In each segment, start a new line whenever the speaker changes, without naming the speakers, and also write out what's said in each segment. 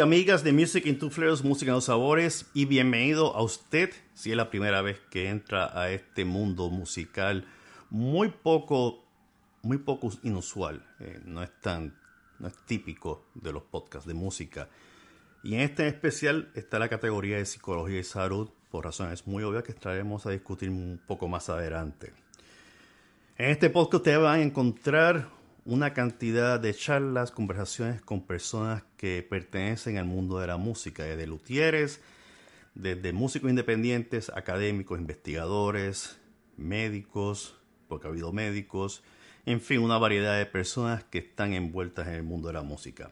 Amigas de Music in Two Flares, Música en los Sabores, y bienvenido a usted si es la primera vez que entra a este mundo musical muy poco, muy poco inusual. Eh, no es tan, no es típico de los podcasts de música. Y en este especial está la categoría de psicología y salud, por razones muy obvias que estaremos a discutir un poco más adelante. En este podcast ustedes van a encontrar una cantidad de charlas, conversaciones con personas que pertenecen al mundo de la música, desde luthieres, desde músicos independientes, académicos, investigadores, médicos, porque ha habido médicos, en fin, una variedad de personas que están envueltas en el mundo de la música.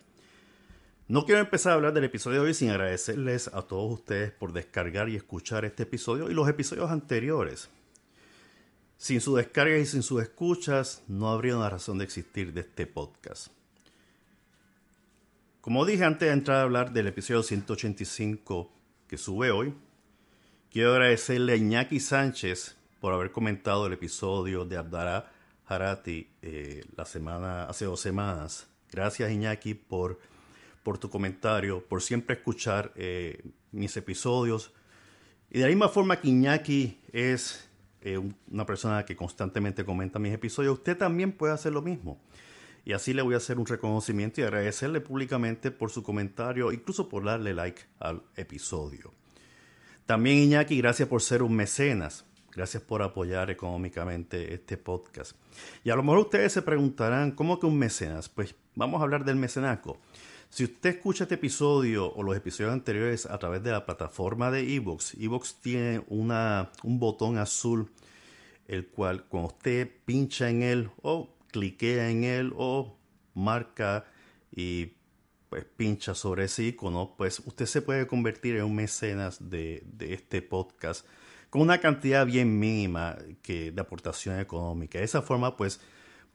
No quiero empezar a hablar del episodio de hoy sin agradecerles a todos ustedes por descargar y escuchar este episodio y los episodios anteriores. Sin su descarga y sin sus escuchas, no habría una razón de existir de este podcast. Como dije antes de entrar a hablar del episodio 185 que sube hoy, quiero agradecerle a Iñaki Sánchez por haber comentado el episodio de Abdara Harati eh, la semana, hace dos semanas. Gracias Iñaki por, por tu comentario, por siempre escuchar eh, mis episodios. Y de la misma forma que Iñaki es eh, una persona que constantemente comenta mis episodios, usted también puede hacer lo mismo. Y así le voy a hacer un reconocimiento y agradecerle públicamente por su comentario, incluso por darle like al episodio. También Iñaki, gracias por ser un mecenas. Gracias por apoyar económicamente este podcast. Y a lo mejor ustedes se preguntarán, ¿cómo que un mecenas? Pues vamos a hablar del mecenazgo. Si usted escucha este episodio o los episodios anteriores a través de la plataforma de Evox, Evox tiene una, un botón azul, el cual cuando usted pincha en él o cliquea en él o marca y pues pincha sobre ese icono, pues usted se puede convertir en un mecenas de, de este podcast con una cantidad bien mínima de aportación económica. De esa forma, pues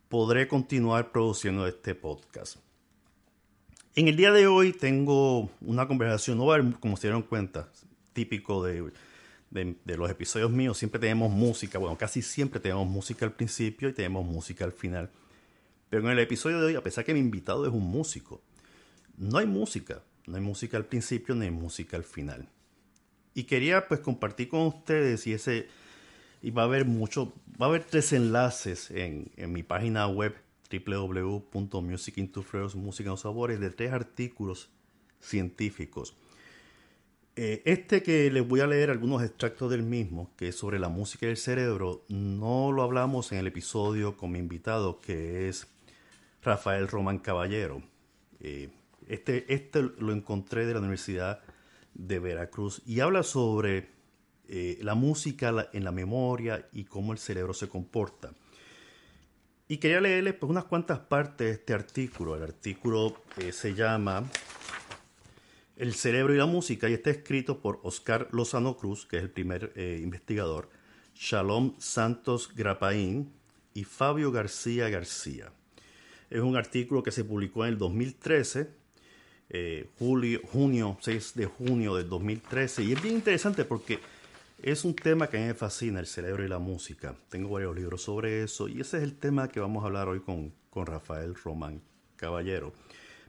podré continuar produciendo este podcast. En el día de hoy tengo una conversación, no como se dieron cuenta, típico de, de, los episodios míos, siempre tenemos música, bueno, casi siempre tenemos música al principio y tenemos música al final. Pero en el episodio de hoy, a pesar que mi invitado es un músico, no hay música, no hay música al principio ni hay música al final. Y quería pues compartir con ustedes y ese, y va a haber mucho, va a haber tres enlaces en, en mi página web en sabores, de tres artículos científicos. Eh, este que les voy a leer algunos extractos del mismo, que es sobre la música y el cerebro, no lo hablamos en el episodio con mi invitado, que es Rafael Román Caballero. Eh, este, este lo encontré de la Universidad de Veracruz y habla sobre eh, la música en la memoria y cómo el cerebro se comporta. Y quería leerles pues, unas cuantas partes de este artículo. El artículo eh, se llama El cerebro y la música y está escrito por Oscar Lozano Cruz, que es el primer eh, investigador, Shalom Santos Grapaín y Fabio García García. Es un artículo que se publicó en el 2013, eh, julio, junio, 6 de junio del 2013, y es bien interesante porque es un tema que a mí me fascina, el cerebro y la música. Tengo varios libros sobre eso y ese es el tema que vamos a hablar hoy con, con Rafael Román Caballero.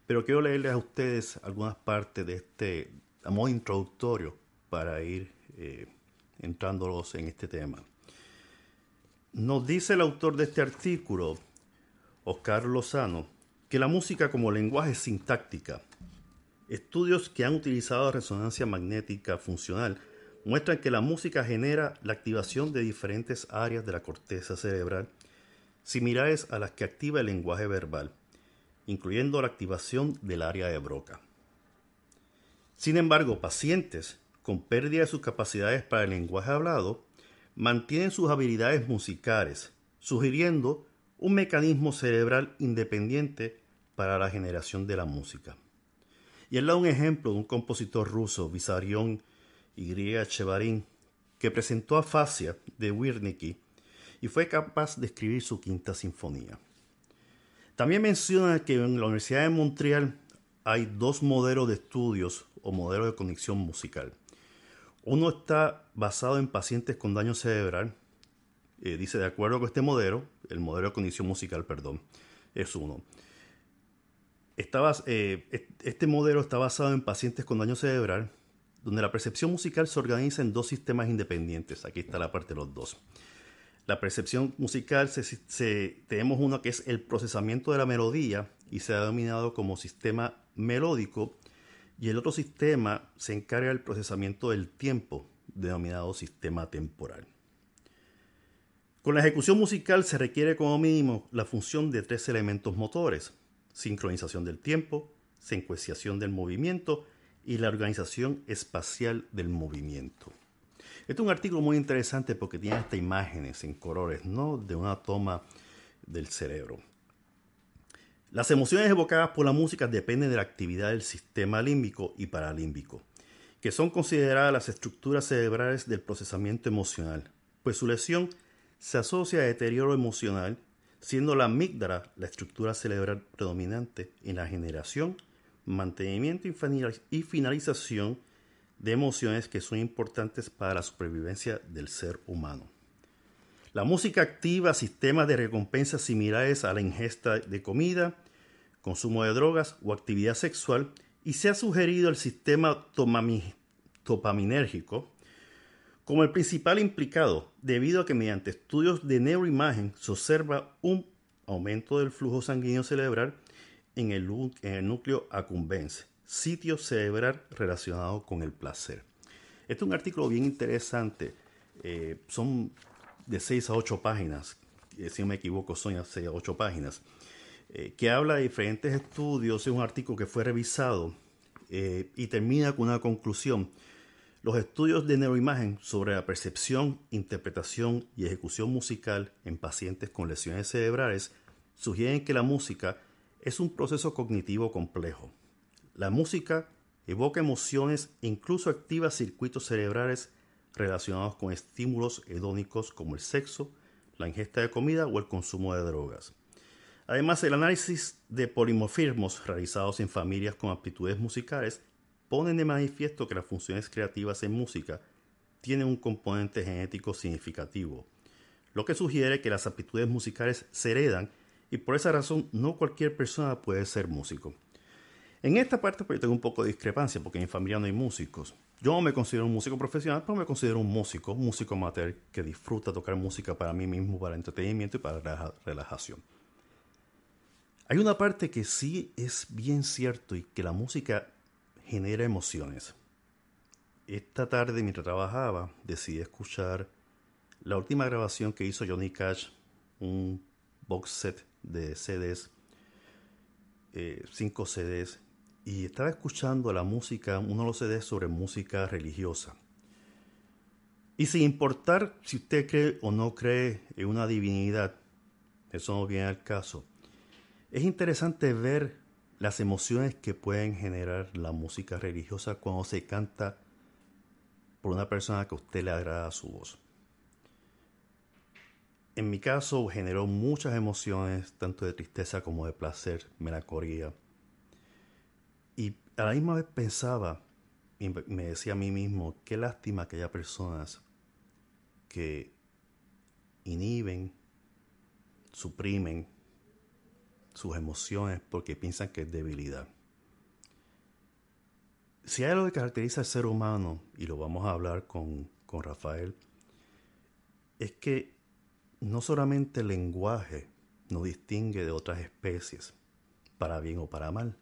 Pero quiero leerles a ustedes algunas partes de este a modo introductorio para ir eh, entrándolos en este tema. Nos dice el autor de este artículo, Oscar Lozano, que la música como lenguaje sintáctica, estudios que han utilizado resonancia magnética funcional, muestran que la música genera la activación de diferentes áreas de la corteza cerebral, similares a las que activa el lenguaje verbal, incluyendo la activación del área de Broca. Sin embargo, pacientes con pérdida de sus capacidades para el lenguaje hablado mantienen sus habilidades musicales, sugiriendo un mecanismo cerebral independiente para la generación de la música. Y él da un ejemplo de un compositor ruso, y. Chevarin, que presentó Afasia de Wirnicki y fue capaz de escribir su quinta sinfonía. También menciona que en la Universidad de Montreal hay dos modelos de estudios o modelos de conexión musical. Uno está basado en pacientes con daño cerebral. Eh, dice, de acuerdo con este modelo, el modelo de cognición musical, perdón, es uno. eh, este modelo está basado en pacientes con daño cerebral, donde la percepción musical se organiza en dos sistemas independientes. Aquí está la parte de los dos. La percepción musical, tenemos uno que es el procesamiento de la melodía y se ha denominado como sistema melódico, y el otro sistema se encarga del procesamiento del tiempo, denominado sistema temporal. Con la ejecución musical se requiere como mínimo la función de tres elementos motores, sincronización del tiempo, secuenciación del movimiento y la organización espacial del movimiento. Este es un artículo muy interesante porque tiene estas imágenes en colores, ¿no? De una toma del cerebro. Las emociones evocadas por la música dependen de la actividad del sistema límbico y paralímbico, que son consideradas las estructuras cerebrales del procesamiento emocional, pues su lesión se asocia a deterioro emocional, siendo la amígdala la estructura cerebral predominante en la generación, mantenimiento y finalización de emociones que son importantes para la supervivencia del ser humano. La música activa sistemas de recompensa similares a la ingesta de comida, consumo de drogas o actividad sexual y se ha sugerido el sistema dopaminérgico como el principal implicado, debido a que mediante estudios de neuroimagen se observa un aumento del flujo sanguíneo cerebral en el, núcleo accumbens, sitio cerebral relacionado con el placer. Este es un artículo bien interesante. Eh, son de 6 a 8 páginas, eh, si no me equivoco, son de 6 a 8 páginas, eh, que habla de diferentes estudios. Es un artículo que fue revisado y termina con una conclusión los estudios de neuroimagen sobre la percepción, interpretación y ejecución musical en pacientes con lesiones cerebrales sugieren que la música es un proceso cognitivo complejo. La música evoca emociones e incluso activa circuitos cerebrales relacionados con estímulos hedónicos como el sexo, la ingesta de comida o el consumo de drogas. Además, el análisis de polimorfismos realizados en familias con aptitudes musicales ponen de manifiesto que las funciones creativas en música tienen un componente genético significativo, lo que sugiere que las aptitudes musicales se heredan y por esa razón no cualquier persona puede ser músico. En esta parte pues, tengo un poco de discrepancia porque en mi familia no hay músicos. Yo me considero un músico profesional, pero me considero un músico, músico amateur que disfruta tocar música para mí mismo, para entretenimiento y para relajación. Hay una parte que sí es bien cierto y que la música genera emociones. Esta tarde, mientras trabajaba, decidí escuchar la última grabación que hizo Johnny Cash, un box set de CDs, eh, cinco CDs, y estaba escuchando la música, uno de los CDs sobre música religiosa. Y sin importar si usted cree o no cree en una divinidad, eso no viene al caso, es interesante ver las emociones que pueden generar la música religiosa cuando se canta por una persona que a usted le agrada su voz. En mi caso generó muchas emociones, tanto de tristeza como de placer, melancolía. Y a la misma vez pensaba y me decía a mí mismo, qué lástima que haya personas que inhiben, suprimen sus emociones porque piensan que es debilidad. Si hay algo que caracteriza al ser humano, y lo vamos a hablar con, con Rafael, es que no solamente el lenguaje nos distingue de otras especies, para bien o para mal,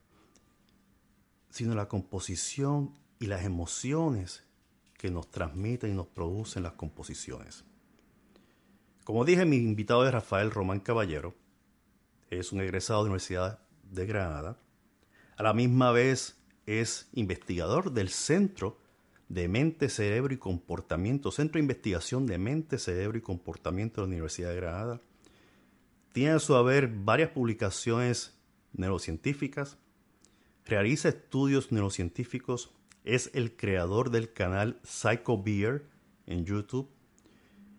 sino la composición y las emociones que nos transmiten y nos producen las composiciones. Como dije, mi invitado es Rafael Román Caballero, es un egresado de la Universidad de Granada. A la misma vez es investigador del Centro de Mente, Cerebro y Comportamiento, Centro de Investigación de Mente, Cerebro y Comportamiento de la Universidad de Granada. Tiene a su haber varias publicaciones neurocientíficas, realiza estudios neurocientíficos, es el creador del canal Psycho Beer en YouTube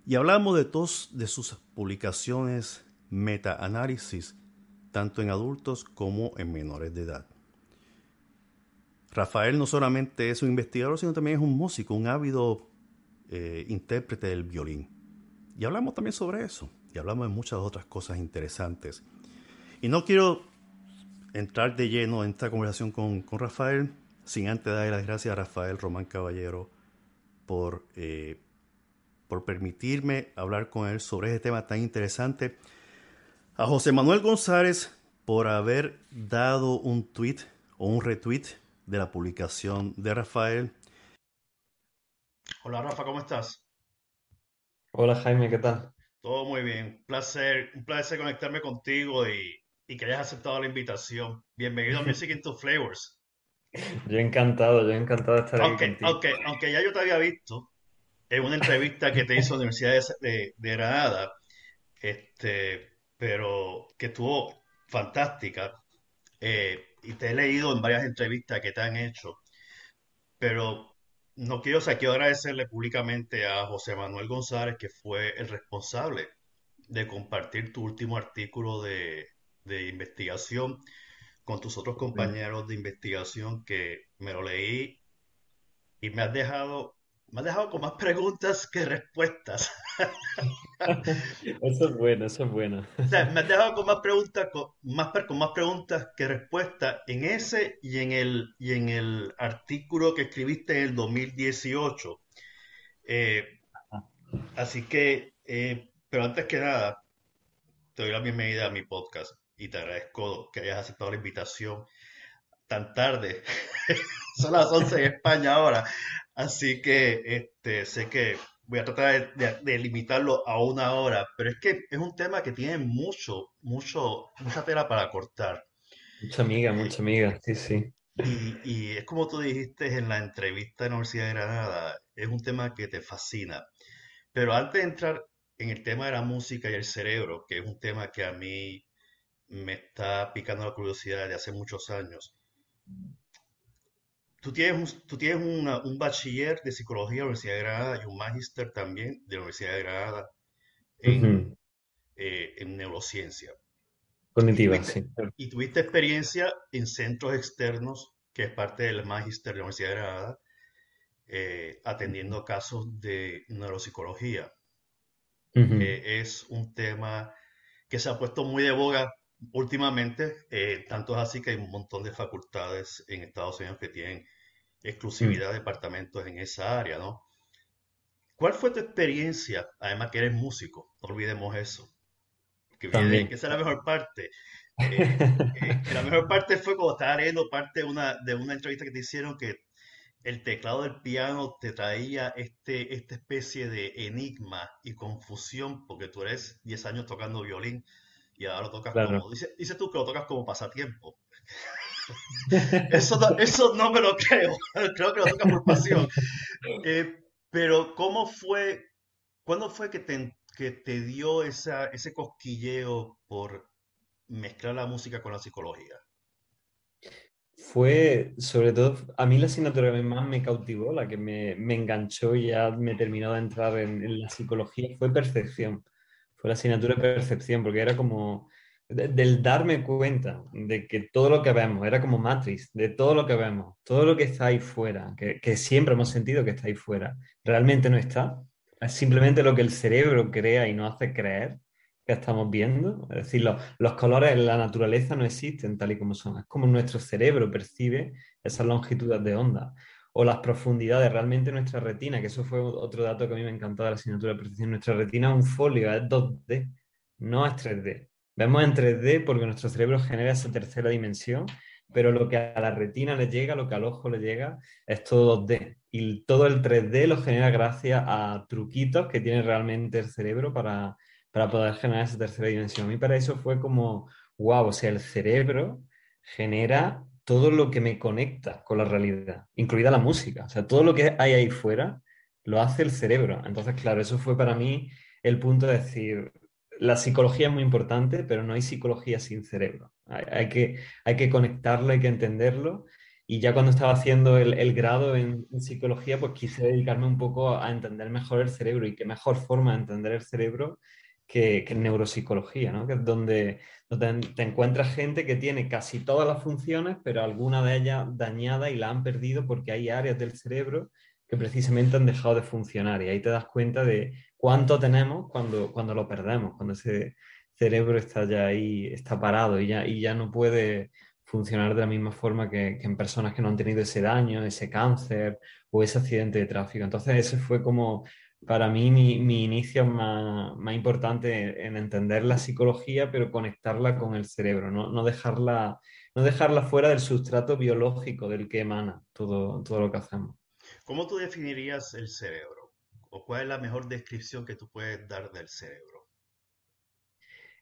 y hablamos de dos de sus publicaciones meta-análisis tanto en adultos como en menores de edad. Rafael no solamente es un investigador, sino también es un músico, un ávido eh, intérprete del violín. Y hablamos también sobre eso, y hablamos de muchas otras cosas interesantes. Y no quiero entrar de lleno en esta conversación con, con Rafael, sin antes darle las gracias a Rafael Román Caballero por, eh, por permitirme hablar con él sobre este tema tan interesante. A José Manuel González por haber dado un tweet o un retweet de la publicación de Rafael. Hola Rafa, ¿cómo estás?
Hola Jaime, ¿qué tal?
Todo muy bien. Un placer, un placer conectarme contigo y, y que hayas aceptado la invitación. Bienvenido a Music into Flavors.
Yo encantado, yo encantado de estar
aunque,
aquí
Aunque, aunque ya yo te había visto en una entrevista que te hizo la Universidad de, de, Granada, este, pero que estuvo fantástica. Eh, y te he leído en varias entrevistas que te han hecho, pero no quiero, o sea, quiero agradecerle públicamente a José Manuel González, que fue el responsable de compartir tu último artículo de, de investigación con tus otros compañeros de investigación que me lo leí y me has dejado, me has dejado con más preguntas que respuestas.
Eso es bueno, eso es bueno.
O sea, me has dejado con más preguntas, con más, con más preguntas que respuestas en ese y en el, y en el artículo que escribiste en el 2018. Eh, así que, eh, pero antes que nada, te doy la bienvenida a mi podcast y te agradezco que hayas aceptado la invitación tan tarde. Son las 11 en España ahora. Así que este, sé que voy a tratar de, limitarlo a una hora, pero es que es un tema que tiene mucho, mucho, mucha tela para cortar.
Mucha amiga, eh, mucha amiga, sí, sí.
Y, y, es como tú dijiste en la entrevista de la Universidad de Granada, es un tema que te fascina. Pero antes de entrar en el tema de la música y el cerebro, que es un tema que a mí me está picando la curiosidad de hace muchos años. Tú tienes, un, tú tienes un bachiller de psicología de la Universidad de Granada y un magíster también de la Universidad de Granada en, eh, en neurociencia.
Cognitiva,
y
sí.
Y tuviste experiencia en centros externos, que es parte del magíster de la Universidad de Granada, eh, atendiendo casos de neuropsicología. es un tema que se ha puesto muy de boga últimamente, eh, tanto es así que hay un montón de facultades en Estados Unidos que tienen exclusividad de departamentos en esa área, ¿no? ¿Cuál fue tu experiencia? Además que eres músico, no olvidemos eso. Que, viene, que esa es la mejor parte. Eh, eh, la mejor parte fue cuando estaba leyendo parte de una, de una entrevista que te hicieron que el teclado del piano te traía este, esta especie de enigma y confusión, porque tú eres 10 años tocando violín, y ahora lo tocas como, dice, dice, tú que lo tocas como pasatiempo. Eso, no, eso no me lo creo, creo que lo tocas por pasión. Eh, pero ¿cómo fue, cuándo fue que te, que te dio esa, ese cosquilleo por mezclar la música con la psicología?
Fue, sobre todo, a mí la asignatura que más me cautivó, la que me, me enganchó y ya me terminó de entrar en, en la psicología, fue percepción fue la asignatura de percepción, porque era como del darme cuenta de que todo lo que vemos, era como Matrix, de todo lo que vemos, todo lo que está ahí fuera, que, que siempre hemos sentido que está ahí fuera, realmente no está. Es simplemente lo que el cerebro crea y nos hace creer que estamos viendo. Es decir, los, los colores en la naturaleza no existen tal y como son. Es como nuestro cerebro percibe esas longitudes de onda o las profundidades. Realmente nuestra retina, que eso fue otro dato que a mí me encantó de la asignatura de percepción, nuestra retina es un folio, es 2D, no es 3D. Vemos en 3D porque nuestro cerebro genera esa tercera dimensión, pero lo que a la retina le llega, lo que al ojo le llega, es todo 2D. Y todo el 3D lo genera gracias a truquitos que tiene realmente el cerebro para, para poder generar esa tercera dimensión. A mí para eso fue como, wow, o sea, el cerebro genera todo lo que me conecta con la realidad, incluida la música. O sea, todo lo que hay ahí fuera lo hace el cerebro. Entonces, claro, eso fue para mí el punto de decir, la psicología es muy importante, pero no hay psicología sin cerebro. Hay, que, hay que conectarlo, hay que entenderlo. Y ya cuando estaba haciendo el, grado en, psicología, pues quise dedicarme un poco a entender mejor el cerebro y qué mejor forma de entender el cerebro que, que neuropsicología, ¿no? Que es donde, te encuentras gente que tiene casi todas las funciones, pero alguna de ellas dañada y la han perdido porque hay áreas del cerebro que precisamente han dejado de funcionar. Y ahí te das cuenta de cuánto tenemos cuando, cuando lo perdemos, cuando ese cerebro está ya ahí, está parado y ya, y ya no puede funcionar de la misma forma que, en personas que no han tenido ese daño, ese cáncer o ese accidente de tráfico. Entonces ese fue como para mí mi, mi inicio más, más, importante en entender la psicología, pero conectarla con el cerebro, no, no, dejarla, no dejarla fuera del sustrato biológico del que emana todo, todo lo que hacemos.
¿Cómo tú definirías el cerebro? ¿O cuál es la mejor descripción que tú puedes dar del cerebro?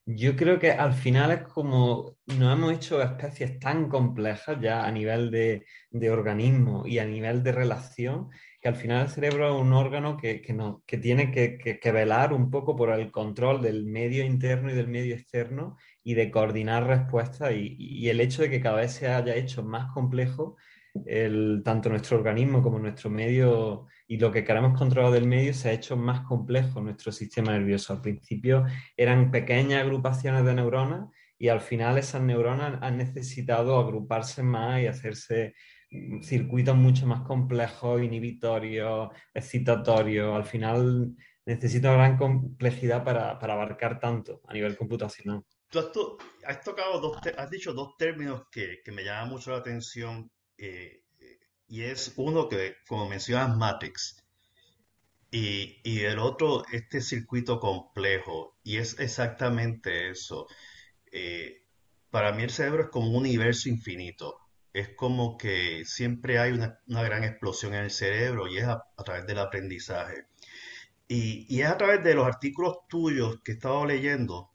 Yo creo que al final es como no hemos hecho especies tan complejas ya a nivel de, de organismo y a nivel de relación, que al final el cerebro es un órgano que, que, no, que tiene que, que, velar un poco por el control del medio interno y del medio externo y de coordinar respuestas y, y el hecho de que cada vez se haya hecho más complejo el, tanto nuestro organismo como nuestro medio y lo que queremos controlar del medio se ha hecho más complejo nuestro sistema nervioso. Al principio eran pequeñas agrupaciones de neuronas y al final esas neuronas han necesitado agruparse más y hacerse circuitos mucho más complejos, inhibitorios, excitatorios. Al final necesita gran complejidad para, abarcar tanto a nivel computacional.
Has, tocado dos, has dicho dos términos que, que me llaman mucho la atención eh, y es uno que, como mencionas, Matrix, y, y, el otro, este circuito complejo, y es exactamente eso. Eh, para mí el cerebro es como un universo infinito, es como que siempre hay una, gran explosión en el cerebro y es a, través del aprendizaje. Y, y, es a través de los artículos tuyos que he estado leyendo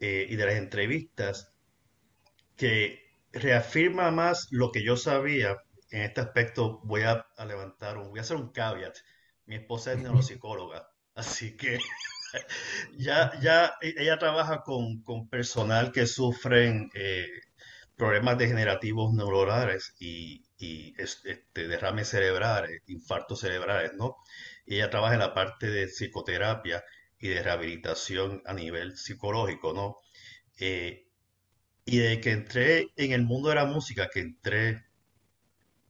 eh, y de las entrevistas que reafirma más lo que yo sabía. En este aspecto voy a, levantar un, voy a hacer un caveat. Mi esposa es neuropsicóloga, así que ya, ya ella trabaja con, personal que sufren eh, problemas degenerativos neuronales y, este, derrames cerebrales, infartos cerebrales, ¿no? Y ella trabaja en la parte de psicoterapia y de rehabilitación a nivel psicológico, ¿no? Eh, y de que entré en el mundo de la música, que entré,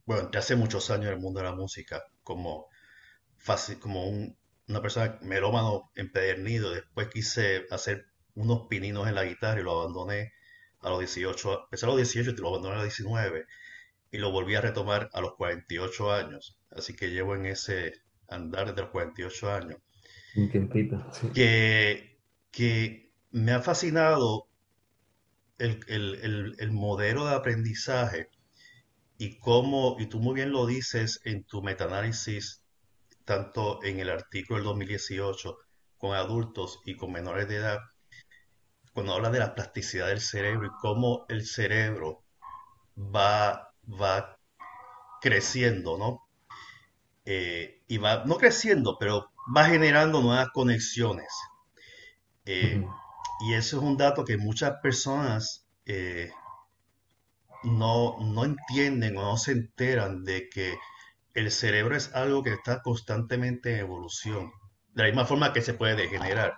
bueno, entré hace muchos años en el mundo de la música, como, fácil, como una persona melómano empedernido. Después quise hacer unos pininos en la guitarra y lo abandoné a los 18, empecé a los 18 y lo abandoné a los 19 y lo volví a retomar a los 48 años. Así que llevo en ese andar desde los 48 años.
Un tiempito,
Que, que me ha fascinado el, modelo de aprendizaje y cómo, y tú muy bien lo dices en tu metaanálisis, tanto en el artículo del 2018 con adultos y con menores de edad, cuando habla de la plasticidad del cerebro y cómo el cerebro va, va creciendo, ¿no? Eh, y va, no creciendo, pero va generando nuevas conexiones. Eh, y eso es un dato que muchas personas eh, no, no entienden o no se enteran de que el cerebro es algo que está constantemente en evolución, de la misma forma que se puede degenerar.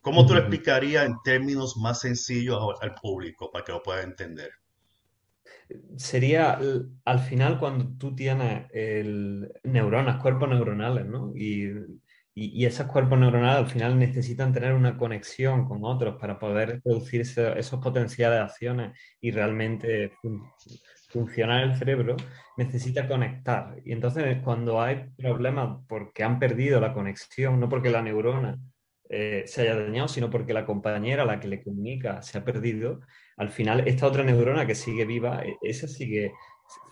¿Cómo tú lo explicarías en términos más sencillos al público para que lo pueda entender?
Sería al final cuando tú tienes el, neuronas, cuerpos neuronales, ¿no? Y y, esos cuerpos neuronales al final necesitan tener una conexión con otros para poder producir esos potenciales de acciones y realmente funcionar el cerebro, necesita conectar. Y entonces cuando hay problemas porque han perdido la conexión, no porque la neurona eh, se haya dañado, sino porque la compañera a la que le comunica se ha perdido, al final esta otra neurona que sigue viva, e, esa sigue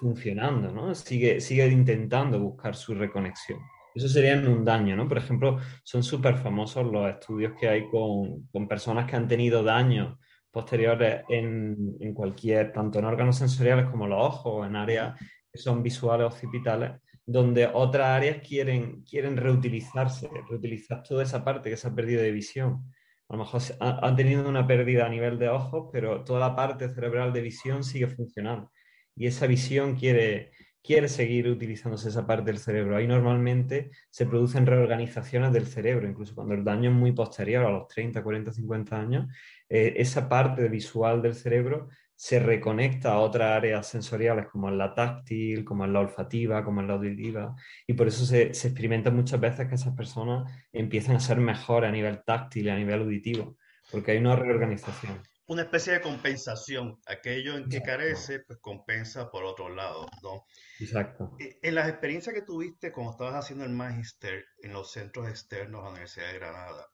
funcionando, ¿no? Sigue, sigue intentando buscar su reconexión. Eso sería un daño, ¿no? Por ejemplo, son súper famosos los estudios que hay con, con, personas que han tenido daños posteriores en, en, cualquier, tanto en órganos sensoriales como los ojos, en áreas que son visuales occipitales, donde otras áreas quieren, quieren reutilizarse, reutilizar toda esa parte que se ha perdido de visión. A lo mejor han tenido una pérdida a nivel de ojos, pero toda la parte cerebral de visión sigue funcionando. Y esa visión quiere, quiere seguir utilizándose esa parte del cerebro. Ahí normalmente se producen reorganizaciones del cerebro, incluso cuando el daño es muy posterior, a los 30, 40, 50 años, eh, esa parte visual del cerebro se reconecta a otras áreas sensoriales como en la táctil, como en la olfativa, como en la auditiva, y por eso se, experimenta muchas veces que esas personas empiezan a ser mejores a nivel táctil a nivel auditivo, porque hay una reorganización.
Una especie de compensación. Aquello en que carece, pues compensa por otro lado, ¿no?
Exacto.
E, en las experiencias que tuviste cuando estabas haciendo el magister en los centros externos a la Universidad de Granada,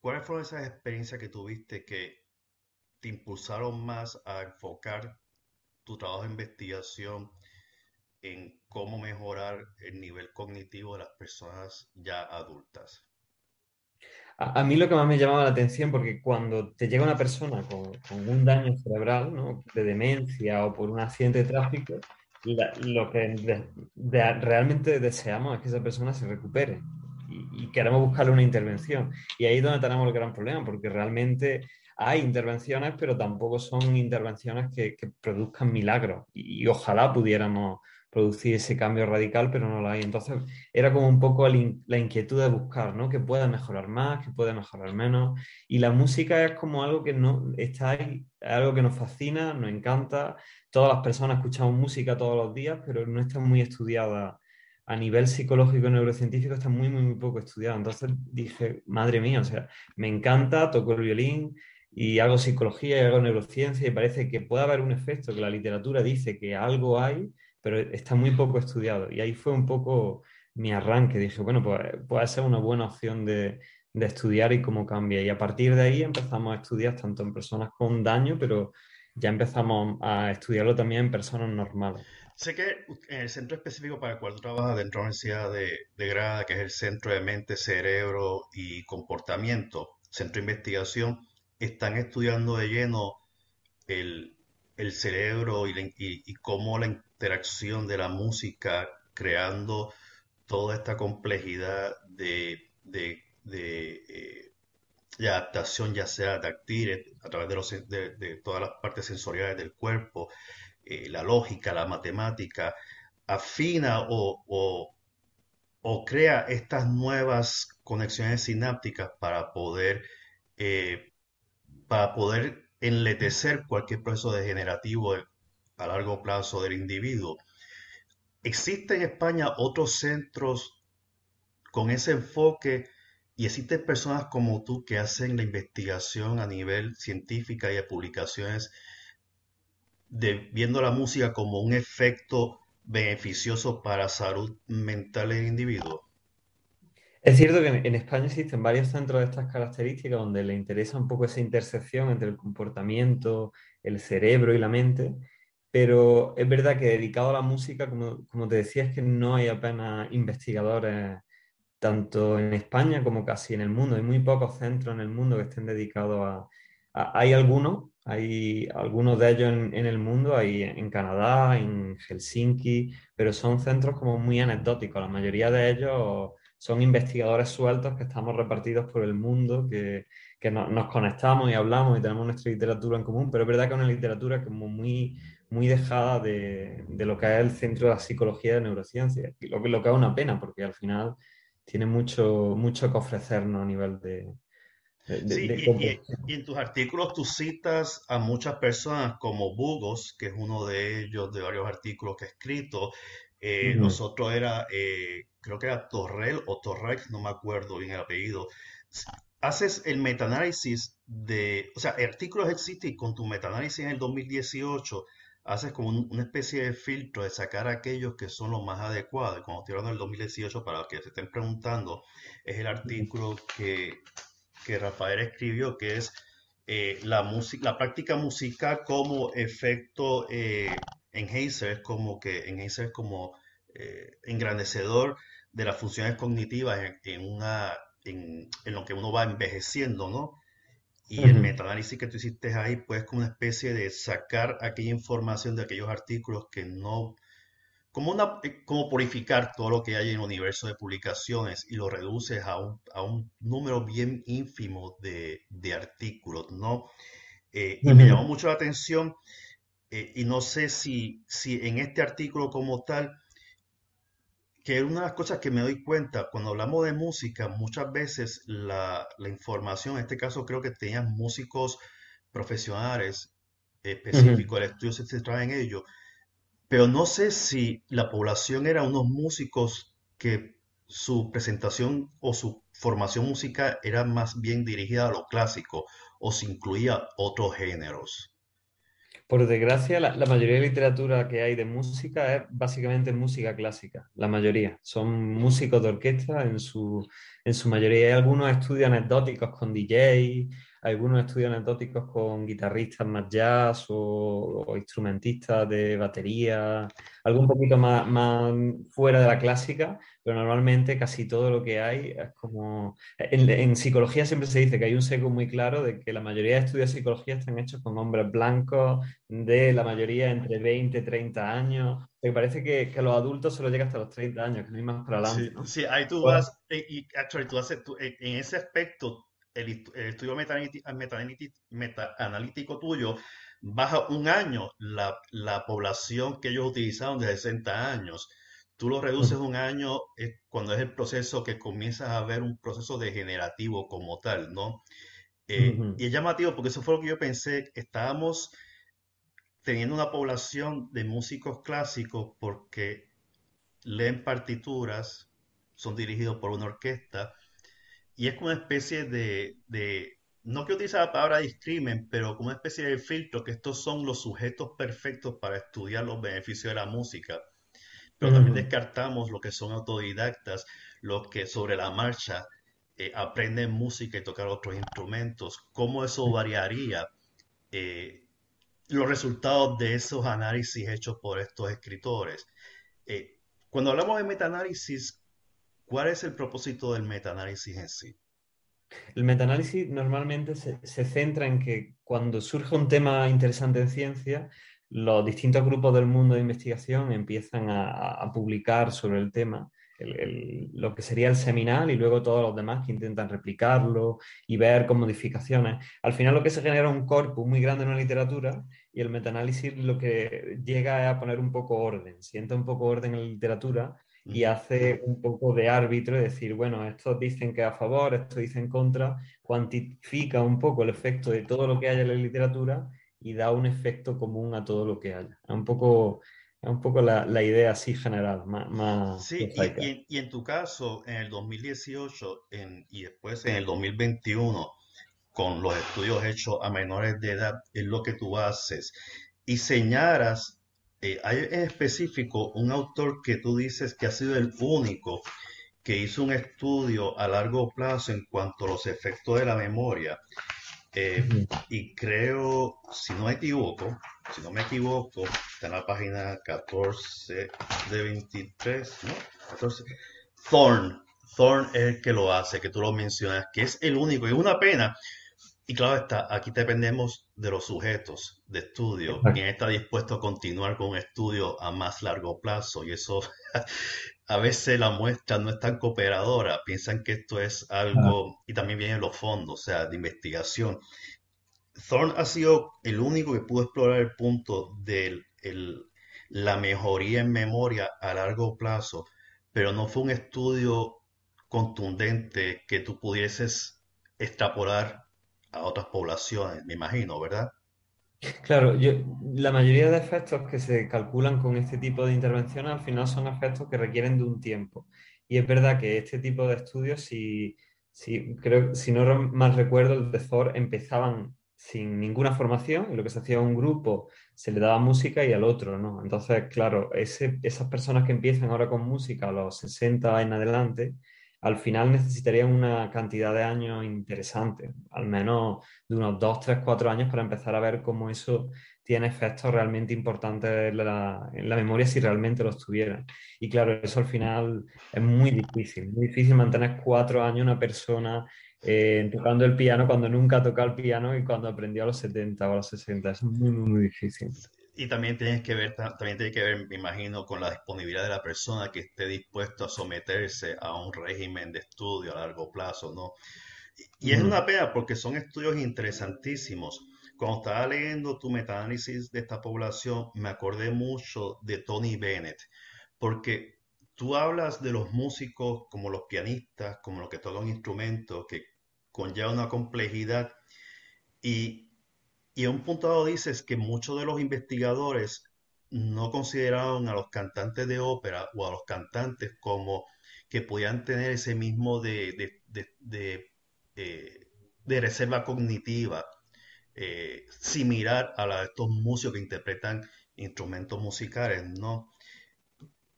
¿cuáles fueron esas experiencias que tuviste que te impulsaron más a enfocar tu trabajo de investigación en cómo mejorar el nivel cognitivo de las personas ya adultas?
A, mí lo que más me llamaba la atención, porque cuando te llega una persona con, un daño cerebral, de demencia o por un accidente de tráfico, lo que realmente deseamos es que esa persona se recupere y, queremos buscarle una intervención. Y ahí es donde tenemos el gran problema, porque realmente hay intervenciones, pero tampoco son intervenciones que, produzcan milagros. y, ojalá pudiéramos producir ese cambio radical, pero no lo hay. Entonces, era como un poco la inquietud de buscar, ¿no? Que pueda mejorar más, que pueda mejorar menos. Y la música es como algo que no está ahí, algo que nos fascina, nos encanta. Todas las personas escuchamos música todos los días, pero no está muy estudiada a nivel psicológico y neurocientífico está muy, muy, muy poco estudiada. Entonces dije, madre mía, o sea, me encanta, toco el violín y hago psicología y hago neurociencia y parece que puede haber un efecto que la literatura dice que algo hay, pero está muy poco estudiado. Y ahí fue un poco mi arranque. Dije, bueno, pues puede ser una buena opción de, estudiar y cómo cambia. Y a partir de ahí empezamos a estudiar tanto en personas con daño, pero ya empezamos a estudiarlo también en personas normales.
Sé que en el centro específico para el cual trabajas dentro de la Universidad de, de Granada, que es el Centro de Mente, Cerebro y Comportamiento, Centro de Investigación, están estudiando de lleno el, el cerebro y, cómo la interacción de la música creando toda esta complejidad de, eh, adaptación, ya sea táctil, a través de, los, de, todas las partes sensoriales del cuerpo, eh, la lógica, la matemática, afina o, crea estas nuevas conexiones sinápticas para poder, eh, para poder enletecer cualquier proceso degenerativo a largo plazo del individuo. ¿Existen en España otros centros con ese enfoque y existen personas como tú que hacen la investigación a nivel científica y de publicaciones de, viendo la música como un efecto beneficioso para salud mental del individuo?
Es cierto que en España existen varios centros de estas características donde le interesa un poco esa intersección entre el comportamiento, el cerebro y la mente, pero es verdad que dedicado a la música, como, te decía, es que no hay apenas investigadores tanto en España como casi en el mundo. Hay muy pocos centros en el mundo que estén dedicados a... hay algunos, hay algunos de ellos en, en, el mundo, hay en Canadá, en Helsinki, pero son centros como muy anecdóticos. La mayoría de ellos son investigadores sueltos que estamos repartidos por el mundo, que, nos conectamos y hablamos y tenemos nuestra literatura en común, pero es verdad que es una literatura como muy, muy dejada de, lo que es el centro de la psicología de neurociencia, lo, lo que es una pena, porque al final tiene mucho, mucho que ofrecernos a nivel de...
sí, y, en tus artículos tú citas a muchas personas como Bugos, que es uno de ellos, de varios artículos que he escrito. Eh, Nosotros era eh, creo que era Torrel o Torrex, no me acuerdo bien el apellido, haces el metaanálisis de, o sea, artículos existen y con tu metaanálisis en el 2018 haces como una especie de filtro de sacar aquellos que son los más adecuados. Cuando estoy hablando del 2018, para los que se estén preguntando, es el artículo que, que Rafael escribió, que es eh, la, música, la práctica musical como efecto eh, en Heiser, es como que en Heiser es como eh, engrandecedor de las funciones cognitivas en, una, en, lo que uno va envejeciendo, ¿no? Y el metaanálisis que tú hiciste ahí, pues, como una especie de sacar aquella información de aquellos artículos que no, como, una, como purificar todo lo que hay en el universo de publicaciones y lo reduces a un, a un número bien ínfimo de, de artículos, ¿no? Eh, y me llamó mucho la atención, eh, y no sé si, si en este artículo como tal, que una de las cosas que me doy cuenta cuando hablamos de música, muchas veces la, información, en este caso creo que tenían músicos profesionales específicos, el estudio se centraba en ello, pero no sé si la población era unos músicos que su presentación o su formación musical era más bien dirigida a lo clásico o se incluía otros géneros?
Por desgracia, la, mayoría de literatura que hay de música es básicamente música clásica, la mayoría. Son músicos de orquesta en su, en su mayoría. Hay algunos estudios anecdóticos con DJ, algunos estudios anecdóticos con guitarristas más jazz o, instrumentistas de batería, algo un poquito más, más, fuera de la clásica, pero normalmente casi todo lo que hay es como... En, psicología siempre se dice que hay un seco muy claro de que la mayoría de estudios de psicología están hechos con hombres blancos, de la mayoría entre 20 y 30 años. Me parece que, que, a los adultos solo llega hasta los 30 años, que no hay más para adelante.
Sí, sí ahí tú vas, y, actually, tú haces, en ese aspecto el, estudio metaanalítico tuyo baja un año la, población que ellos utilizaron de 60 años. Tú lo reduces un año cuando es el proceso que comienzas a ver un proceso degenerativo como tal, ¿no? Eh, y es llamativo porque eso fue lo que yo pensé, estábamos teniendo una población de músicos clásicos porque leen partituras, son dirigidos por una orquesta, y es como una especie de, de, no quiero utilizar la palabra discrimen, pero como una especie de filtro, que estos son los sujetos perfectos para estudiar los beneficios de la música. Pero también descartamos lo que son autodidactas, los que sobre la marcha eh, aprenden música y tocar otros instrumentos, cómo eso variaría eh, los resultados de esos análisis hechos por estos escritores. Eh, cuando hablamos de metaanálisis, ¿Cuál es el propósito del metaanálisis en sí?
El metaanálisis normalmente se, centra en que cuando surge un tema interesante en ciencia, los distintos grupos del mundo de investigación empiezan a, publicar sobre el tema, lo que sería el seminal y luego todos los demás que intentan replicarlo y ver con modificaciones. Al final lo que se genera es un corpus muy grande en una literatura y el metaanálisis lo que llega es a poner un poco orden, sienta un poco orden en la literatura y hace un poco de árbitro, decir, bueno, estos dicen que a favor, estos dicen contra, cuantifica un poco el efecto de todo lo que haya en la literatura y da un efecto común a todo lo que haya. Es un poco, es un poco la, la idea así general, más...
sí, y, y, en tu caso, en el 2018 en, y después en el 2021, con los estudios hechos a menores de edad, es lo que tú haces. Y señalas eh, hay en específico un autor que tú dices que ha sido el único que hizo un estudio a largo plazo en cuanto a los efectos de la memoria. Eh, y creo, si no me equivoco, si no me equivoco, está en la página 14 de 23, ¿no? 14. Thorn, Thorn es el que lo hace, que tú lo mencionas, que es el único. Y es una pena, y claro está, aquí dependemos de los sujetos de estudio, quién está dispuesto a continuar con un estudio a más largo plazo y eso a veces la muestra no es tan cooperadora, piensan que esto es algo, y también vienen los fondos, o sea, de investigación. Thorne ha sido el único que pudo explorar el punto de la mejoría en memoria a largo plazo, pero no fue un estudio contundente que tú pudieses extrapolar a otras poblaciones, me imagino, ¿verdad?
Claro, yo, la mayoría de efectos que se calculan con este tipo de intervenciones al final son efectos que requieren de un tiempo. Y es verdad que este tipo de estudios, si, si, creo, si no mal recuerdo, el de Thor empezaban sin ninguna formación, y lo que se hacía un grupo se le daba música y al otro, ¿no? Entonces, claro, ese, esas personas que empiezan ahora con música a los 60 en adelante, al final necesitarían una cantidad de años interesante, al menos de unos 2, 3, 4 años para empezar a ver cómo eso tiene efectos realmente importantes en la, memoria si realmente los tuvieran. Y claro, eso al final es muy difícil, muy difícil mantener cuatro años una persona eh, tocando el piano cuando nunca tocado el piano y cuando aprendió a los 70 o a los 60. Es muy, muy, muy difícil
y también tienes que ver, también tiene que ver, me imagino, con la disponibilidad de la persona que esté dispuesto a someterse a un régimen de estudio a largo plazo, ¿no? Y, es una pena porque son estudios interesantísimos. Cuando estaba leyendo tu metaanálisis de esta población, me acordé mucho de Tony Bennett, porque tú hablas de los músicos como los pianistas, como los que tocan instrumentos, que conlleva una complejidad y y a un punto dado dices que muchos de los investigadores no consideraron a los cantantes de ópera o a los cantantes como que podían tener ese mismo de, de, eh, reserva cognitiva, eh, similar a la de estos músicos que interpretan instrumentos musicales, ¿no?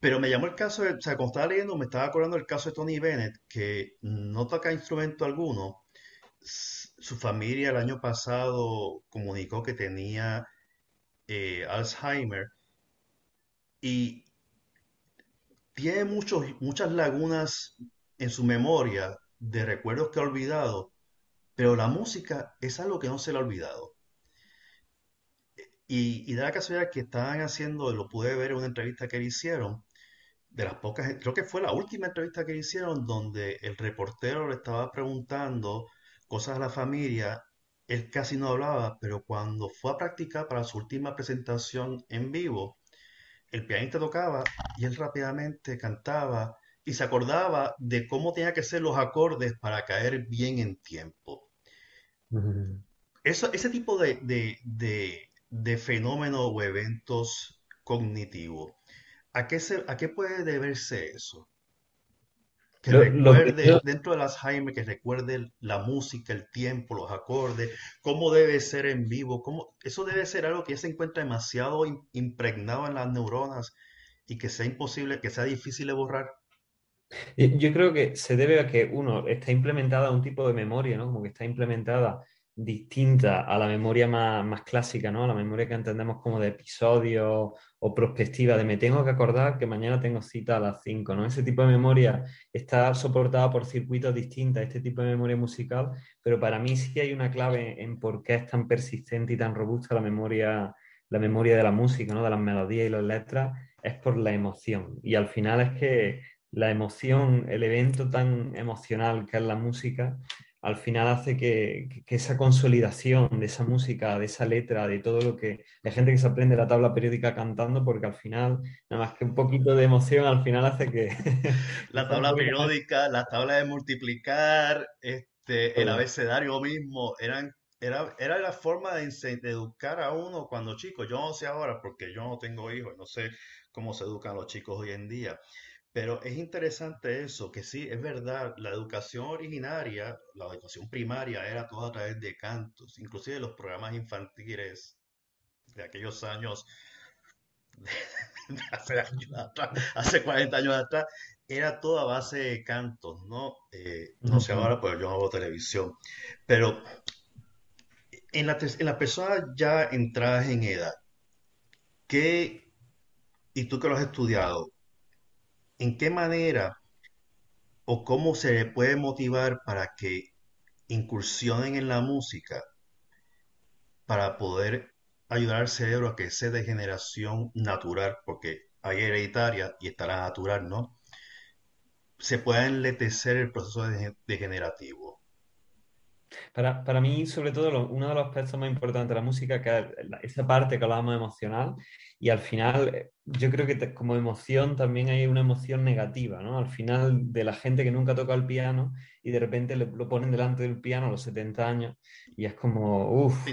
Pero me llamó el caso, de, o sea, cuando estaba leyendo, me estaba acordando del caso de Tony Bennett, que no toca instrumento alguno. Su familia el año pasado comunicó que tenía eh, Alzheimer y tiene muchos, muchas lagunas en su memoria de recuerdos que ha olvidado, pero la música es algo que no se le ha olvidado. Y, y da la casualidad que estaban haciendo, lo pude ver en una entrevista que le hicieron, de las pocas, creo que fue la última entrevista que le hicieron, donde el reportero le estaba preguntando cosas a la familia, él casi no hablaba, pero cuando fue a practicar para su última presentación en vivo, el pianista tocaba y él rápidamente cantaba y se acordaba de cómo tenía que ser los acordes para caer bien en tiempo. Ese tipo de, de, de, fenómenos o eventos cognitivos, ¿a qué, se, ¿a qué puede deberse eso? Que recuerde, dentro de Alzheimer, que recuerde la música, el tiempo, los acordes, cómo debe ser en vivo, cómo, eso debe ser algo que ya se encuentra demasiado impregnado en las neuronas y que sea imposible, que sea difícil de borrar.
Yo creo que se debe a que uno está implementada un tipo de memoria, ¿no? Como que está implementada distinta a la memoria más, clásica, ¿no? A la memoria que entendemos como de episodio o prospectiva, de me tengo que acordar que mañana tengo cita a las 5, ¿no? Ese tipo de memoria está soportada por circuitos distintos este tipo de memoria musical, pero para mí sí hay una clave en por qué es tan persistente y tan robusta la memoria, la memoria de la música, ¿no? De las melodías y las letras, es por la emoción. Y al final es que la emoción, el evento tan emocional que es la música, al final hace que, esa consolidación de esa música, de esa letra, de todo lo que hay gente que se aprende la tabla periódica cantando, porque al final, nada más que un poquito de emoción, al final hace que...
la tabla periódica, la tabla de multiplicar, este, el abecedario mismo, eran, era, era la forma de, de, educar a uno cuando chico. Yo no sé ahora, porque yo no tengo hijos, no sé cómo se educan los chicos hoy en día. Pero es interesante eso, que sí, es verdad, la educación originaria, la educación primaria era toda a través de cantos, inclusive los programas infantiles de aquellos años, hace, hace 40 años atrás, era toda base de cantos, ¿no? Eh, no sé ahora, pues yo no hago televisión, pero en la, en la persona ya entradas en edad, ¿qué, y tú que lo has estudiado, ¿en qué manera o cómo se le puede motivar para que incursionen en la música para poder ayudar al cerebro a que esa degeneración natural, porque hay hereditaria y está la natural, ¿no? Se pueda enletecer el proceso degenerativo.
Para, mí, sobre todo, uno de los aspectos más importantes de la música, que es esa parte que hablábamos emocional, y al final, eh, yo creo que como emoción también hay una emoción negativa, ¿no? Al final, de la gente que nunca toca el piano y de repente lo ponen delante del piano a los 70 años y es como, uff.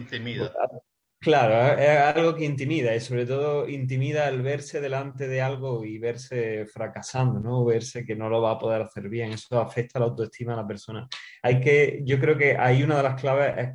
Claro, es algo que intimida y sobre todo intimida el verse delante de algo y verse fracasando, ¿no? Verse que no lo va a poder hacer bien. Eso afecta la autoestima de la persona. Hay que, yo creo que ahí una de las claves es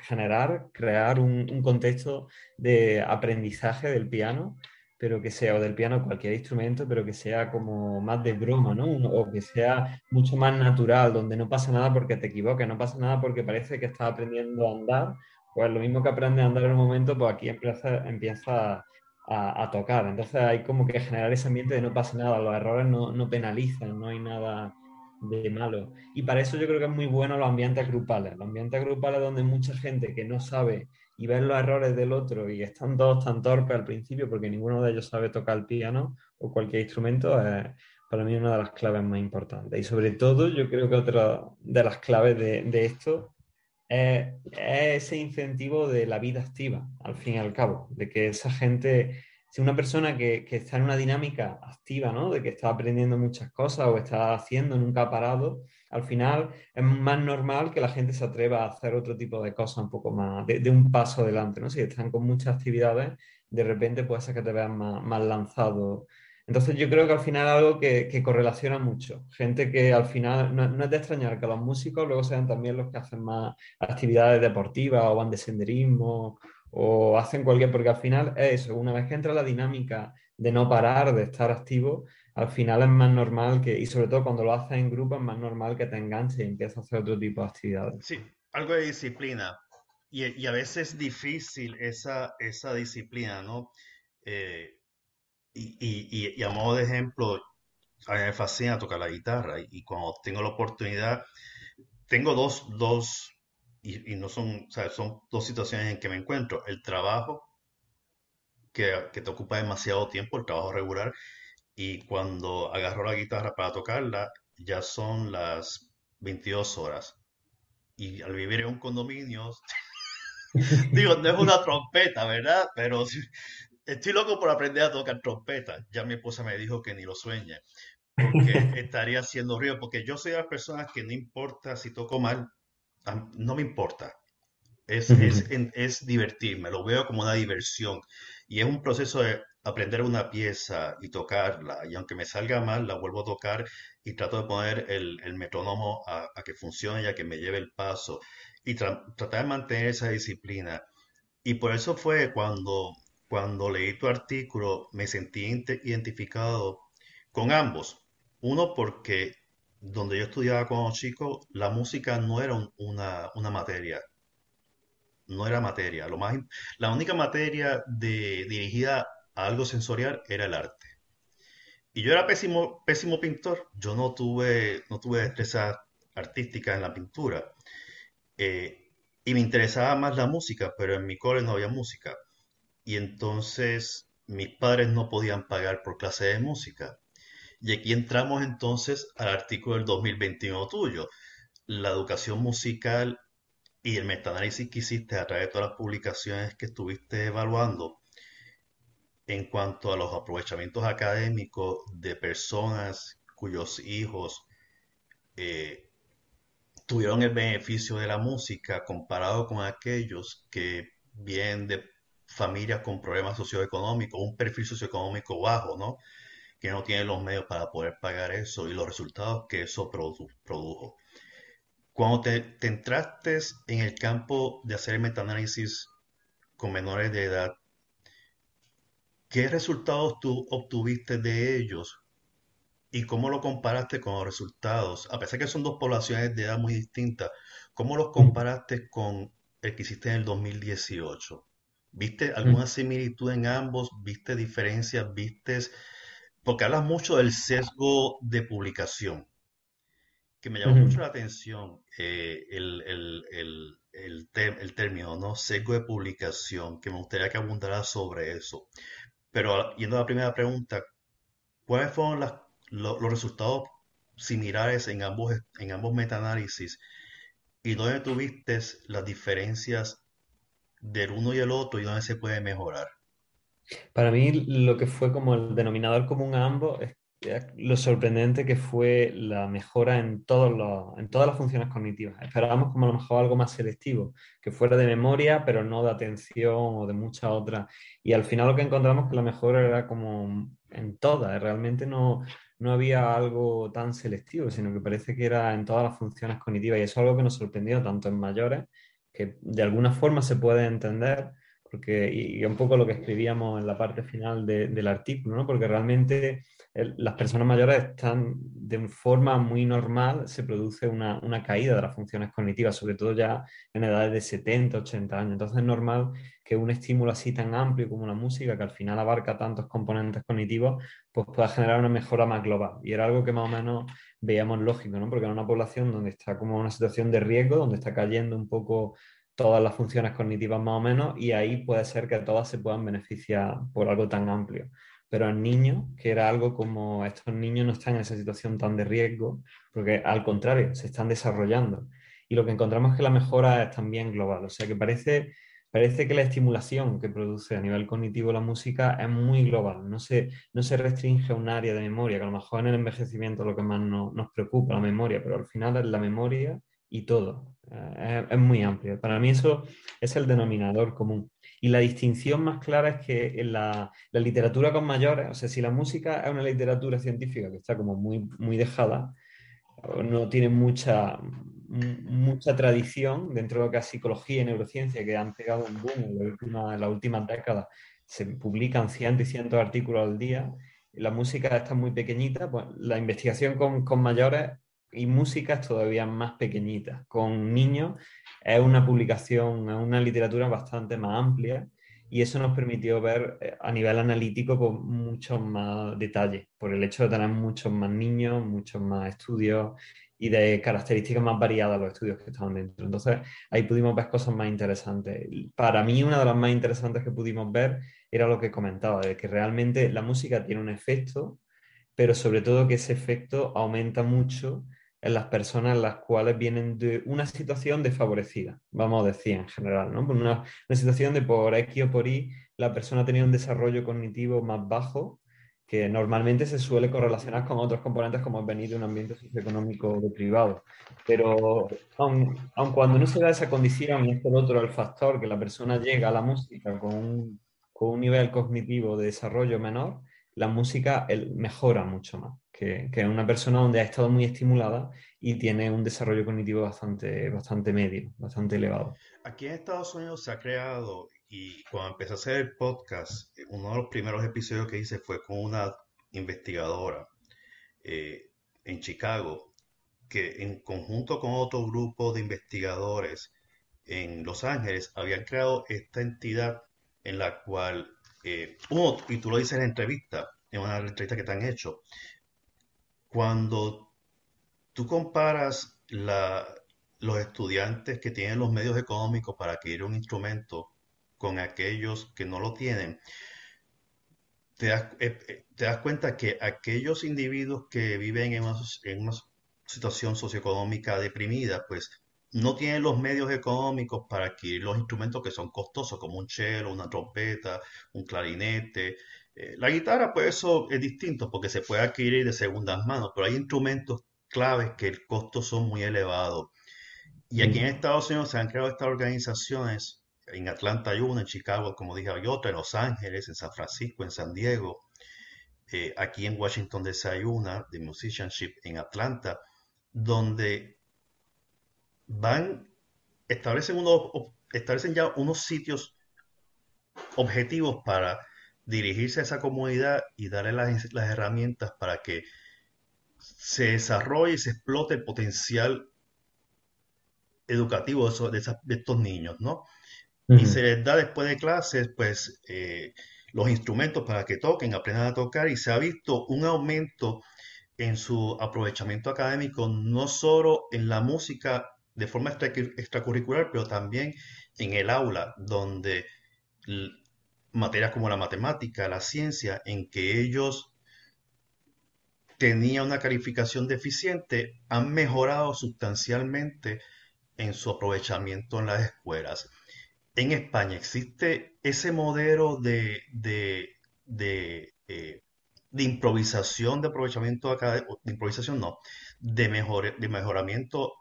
generar, crear un, contexto de aprendizaje del piano, pero que sea, o del piano cualquier instrumento, pero que sea como más de broma, ¿no? O que sea mucho más natural, donde no pasa nada porque te equivoques, no pasa nada porque parece que estás aprendiendo a andar pues lo mismo que aprende a andar en un momento, pues aquí empieza, empieza a, tocar. Entonces hay como que generar ese ambiente de no pasa nada, los errores no, penalizan, no hay nada de malo. Y para eso yo creo que es muy bueno los ambientes grupales. Los ambientes grupales donde mucha gente que no sabe y ve los errores del otro y están todos tan torpes al principio porque ninguno de ellos sabe tocar el piano o cualquier instrumento, es para mí una de las claves más importantes. Y sobre todo yo creo que otra de las claves de esto es, ese incentivo de la vida activa, al fin y al cabo, de que esa gente, si una persona que, está en una dinámica activa, ¿no? de que está aprendiendo muchas cosas o está haciendo, nunca ha parado, al final es más normal que la gente se atreva a hacer otro tipo de cosas un poco más, de, un paso adelante, ¿no? Si están con muchas actividades, de repente puede ser que te veas más, lanzado. Entonces yo creo que al final es algo que, correlaciona mucho. Gente que al final, no, es de extrañar que los músicos luego sean también los que hacen más actividades deportivas o van de senderismo o hacen cualquier, porque al final es eso, una vez que entra la dinámica de no parar, de estar activo, al final es más normal que, y sobre todo cuando lo haces en grupo, es más normal que te enganches y empieces a hacer otro tipo de actividades.
Sí, algo de disciplina. Y, a veces es difícil esa, esa disciplina, ¿no? Eh, y, a modo de ejemplo, a mí me fascina tocar la guitarra y, cuando tengo la oportunidad, tengo dos, dos y, no son, o sea, son dos situaciones en que me encuentro. El trabajo, que, que, te ocupa demasiado tiempo, el trabajo regular, y cuando agarro la guitarra para tocarla, ya son las 22 horas. Y al vivir en un condominio, digo, no es una trompeta, ¿verdad? Pero estoy loco por aprender a tocar trompeta. Ya mi esposa me dijo que ni lo sueñe, porque estaría haciendo ruido, porque yo soy de las personas que no importa si toco mal, no me importa. Es, es, es divertirme, lo veo como una diversión. Y es un proceso de aprender una pieza y tocarla, y aunque me salga mal, la vuelvo a tocar y trato de poner el, el metrónomo a, que funcione y a que me lleve el paso, y tratar de mantener esa disciplina. Y por eso fue cuando, cuando leí tu artículo, me sentí identificado con ambos. Uno, porque donde yo estudiaba cuando chico, la música no era una, materia, no era materia. Lo más, la única materia dirigida algo sensorial era el arte. Y yo era pésimo, pésimo pintor, yo no tuve, no tuve destreza artística en la pintura. Eh, y me interesaba más la música, pero en mi cole no había música. Y entonces mis padres no podían pagar por clase de música. Y aquí entramos entonces al artículo del 2021 tuyo. La educación musical y el metaanálisis que hiciste a través de todas las publicaciones que estuviste evaluando en cuanto a los aprovechamientos académicos de personas cuyos hijos eh, tuvieron el beneficio de la música comparado con aquellos que vienen de familias con problemas socioeconómicos, un perfil socioeconómico bajo, ¿no? Que no tienen los medios para poder pagar eso y los resultados que eso produjo. Cuando te, te entraste en el campo de hacer el metaanálisis con menores de edad, ¿Qué resultados tú obtuviste de ellos y cómo lo comparaste con los resultados? A pesar que son dos poblaciones de edad muy distintas, ¿cómo los comparaste con el que hiciste en el 2018? ¿Viste alguna similitud en ambos? ¿Viste diferencias? ¿Viste? Porque hablas mucho del sesgo de publicación, que me llamó mucho la atención eh, el, el, término, ¿no? Sesgo de publicación, que me gustaría que abundara sobre eso. Pero yendo a la primera pregunta, ¿cuáles fueron los resultados similares en ambos, en ambos metaanálisis? ¿Y dónde tuviste las diferencias del uno y el otro y dónde se puede mejorar?
Para mí lo que fue como el denominador común a ambos es lo sorprendente que fue la mejora en, todos los, en todas las funciones cognitivas. Esperábamos como a lo mejor algo más selectivo, que fuera de memoria, pero no de atención o de muchas otras. Y al final lo que encontramos que la mejora era como en todas, realmente no, no había algo tan selectivo, sino que parece que era en todas las funciones cognitivas. Y eso es algo que nos sorprendió tanto en mayores, que de alguna forma se puede entender, porque, y, un poco lo que escribíamos en la parte final del artículo, ¿no? porque realmente las personas mayores están de forma muy normal, se produce una, una, caída de las funciones cognitivas, sobre todo ya en edades de 70, 80 años. Entonces es normal que un estímulo así tan amplio como la música, que al final abarca tantos componentes cognitivos, pues pueda generar una mejora más global. Y era algo que más o menos veíamos lógico, ¿no? porque en una población donde está como una situación de riesgo, donde está cayendo un poco todas las funciones cognitivas más o menos, y ahí puede ser que todas se puedan beneficiar por algo tan amplio pero en niños, que era algo como estos niños no están en esa situación tan de riesgo, porque al contrario, se están desarrollando. Y lo que encontramos es que la mejora es también global, o sea que parece, parece que la estimulación que produce a nivel cognitivo la música es muy global, no se, no se restringe a un área de memoria, que a lo mejor en el envejecimiento es lo que más nos preocupa, la memoria, pero al final es la memoria y todo, eh, es, es muy amplio. Para mí eso es el denominador común. Y la distinción más clara es que en la, literatura con mayores, o sea, si la música es una literatura científica que está como muy, muy dejada, no tiene mucha, mucha tradición dentro de lo que es psicología y neurociencia, que han pegado un boom en, la última, en las últimas décadas. Se publican cientos y cientos de artículos al día. La música está muy pequeñita, pues la investigación con, con mayores y música es todavía más pequeñita. Con niños es una publicación, es una literatura bastante más amplia y eso nos permitió ver eh, a nivel analítico con muchos más detalles, por el hecho de tener muchos más niños, muchos más estudios y de características más variadas los estudios que estaban dentro. Entonces ahí pudimos ver cosas más interesantes. Para mí una de las más interesantes que pudimos ver era lo que comentaba, de que realmente la música tiene un efecto, pero sobre todo que ese efecto aumenta mucho en las personas las cuales vienen de una situación desfavorecida, vamos a decir en general, ¿no? Una, una situación de por X o por Y la persona tenía un desarrollo cognitivo más bajo que normalmente se suele correlacionar con otros componentes como venir de un ambiente socioeconómico de privado. Pero aun, cuando no se da esa condición y es el otro el factor que la persona llega a la música con un, con un nivel cognitivo de desarrollo menor, la música mejora mucho más que, que, una persona donde ha estado muy estimulada y tiene un desarrollo cognitivo bastante, bastante medio, bastante elevado.
Aquí en Estados Unidos se ha creado, y cuando empecé a hacer el podcast, uno de los primeros episodios que hice fue con una investigadora eh, en Chicago, que en conjunto con otro grupo de investigadores en Los Ángeles habían creado esta entidad en la cual eh, y tú lo dices en entrevista, en una entrevista que te han hecho, cuando tú comparas los estudiantes que tienen los medios económicos para adquirir un instrumento con aquellos que no lo tienen, te das, eh, eh, te das cuenta que aquellos individuos que viven en una, en una situación socioeconómica deprimida, pues no tienen los medios económicos para adquirir los instrumentos que son costosos, como un cello, una trompeta, un clarinete. Eh, la guitarra, pues eso es distinto porque se puede adquirir de segundas manos, pero hay instrumentos claves que el costo son muy elevados. Y aquí en Estados Unidos se han creado estas organizaciones, en Atlanta hay una, en Chicago, como dije, hay otra, en Los Ángeles, en San Francisco, en San Diego, eh, aquí en Washington DC hay una, de Musicianship en Atlanta, donde van, establecen, unos, establecen ya unos sitios objetivos para dirigirse a esa comunidad y darle las, herramientas para que se desarrolle y se explote el potencial educativo de, estos niños, ¿no? Y se les da después de clases, pues, eh, los instrumentos para que toquen, aprendan a tocar y se ha visto un aumento en su aprovechamiento académico, no solo en la música de forma extracurricular, pero también en el aula, donde materias como la matemática, la ciencia, en que ellos tenían una calificación deficiente, han mejorado sustancialmente en su aprovechamiento en las escuelas. En España existe ese modelo de, de, de, eh, improvisación, de aprovechamiento académico, de improvisación no, de, mejor, de mejoramiento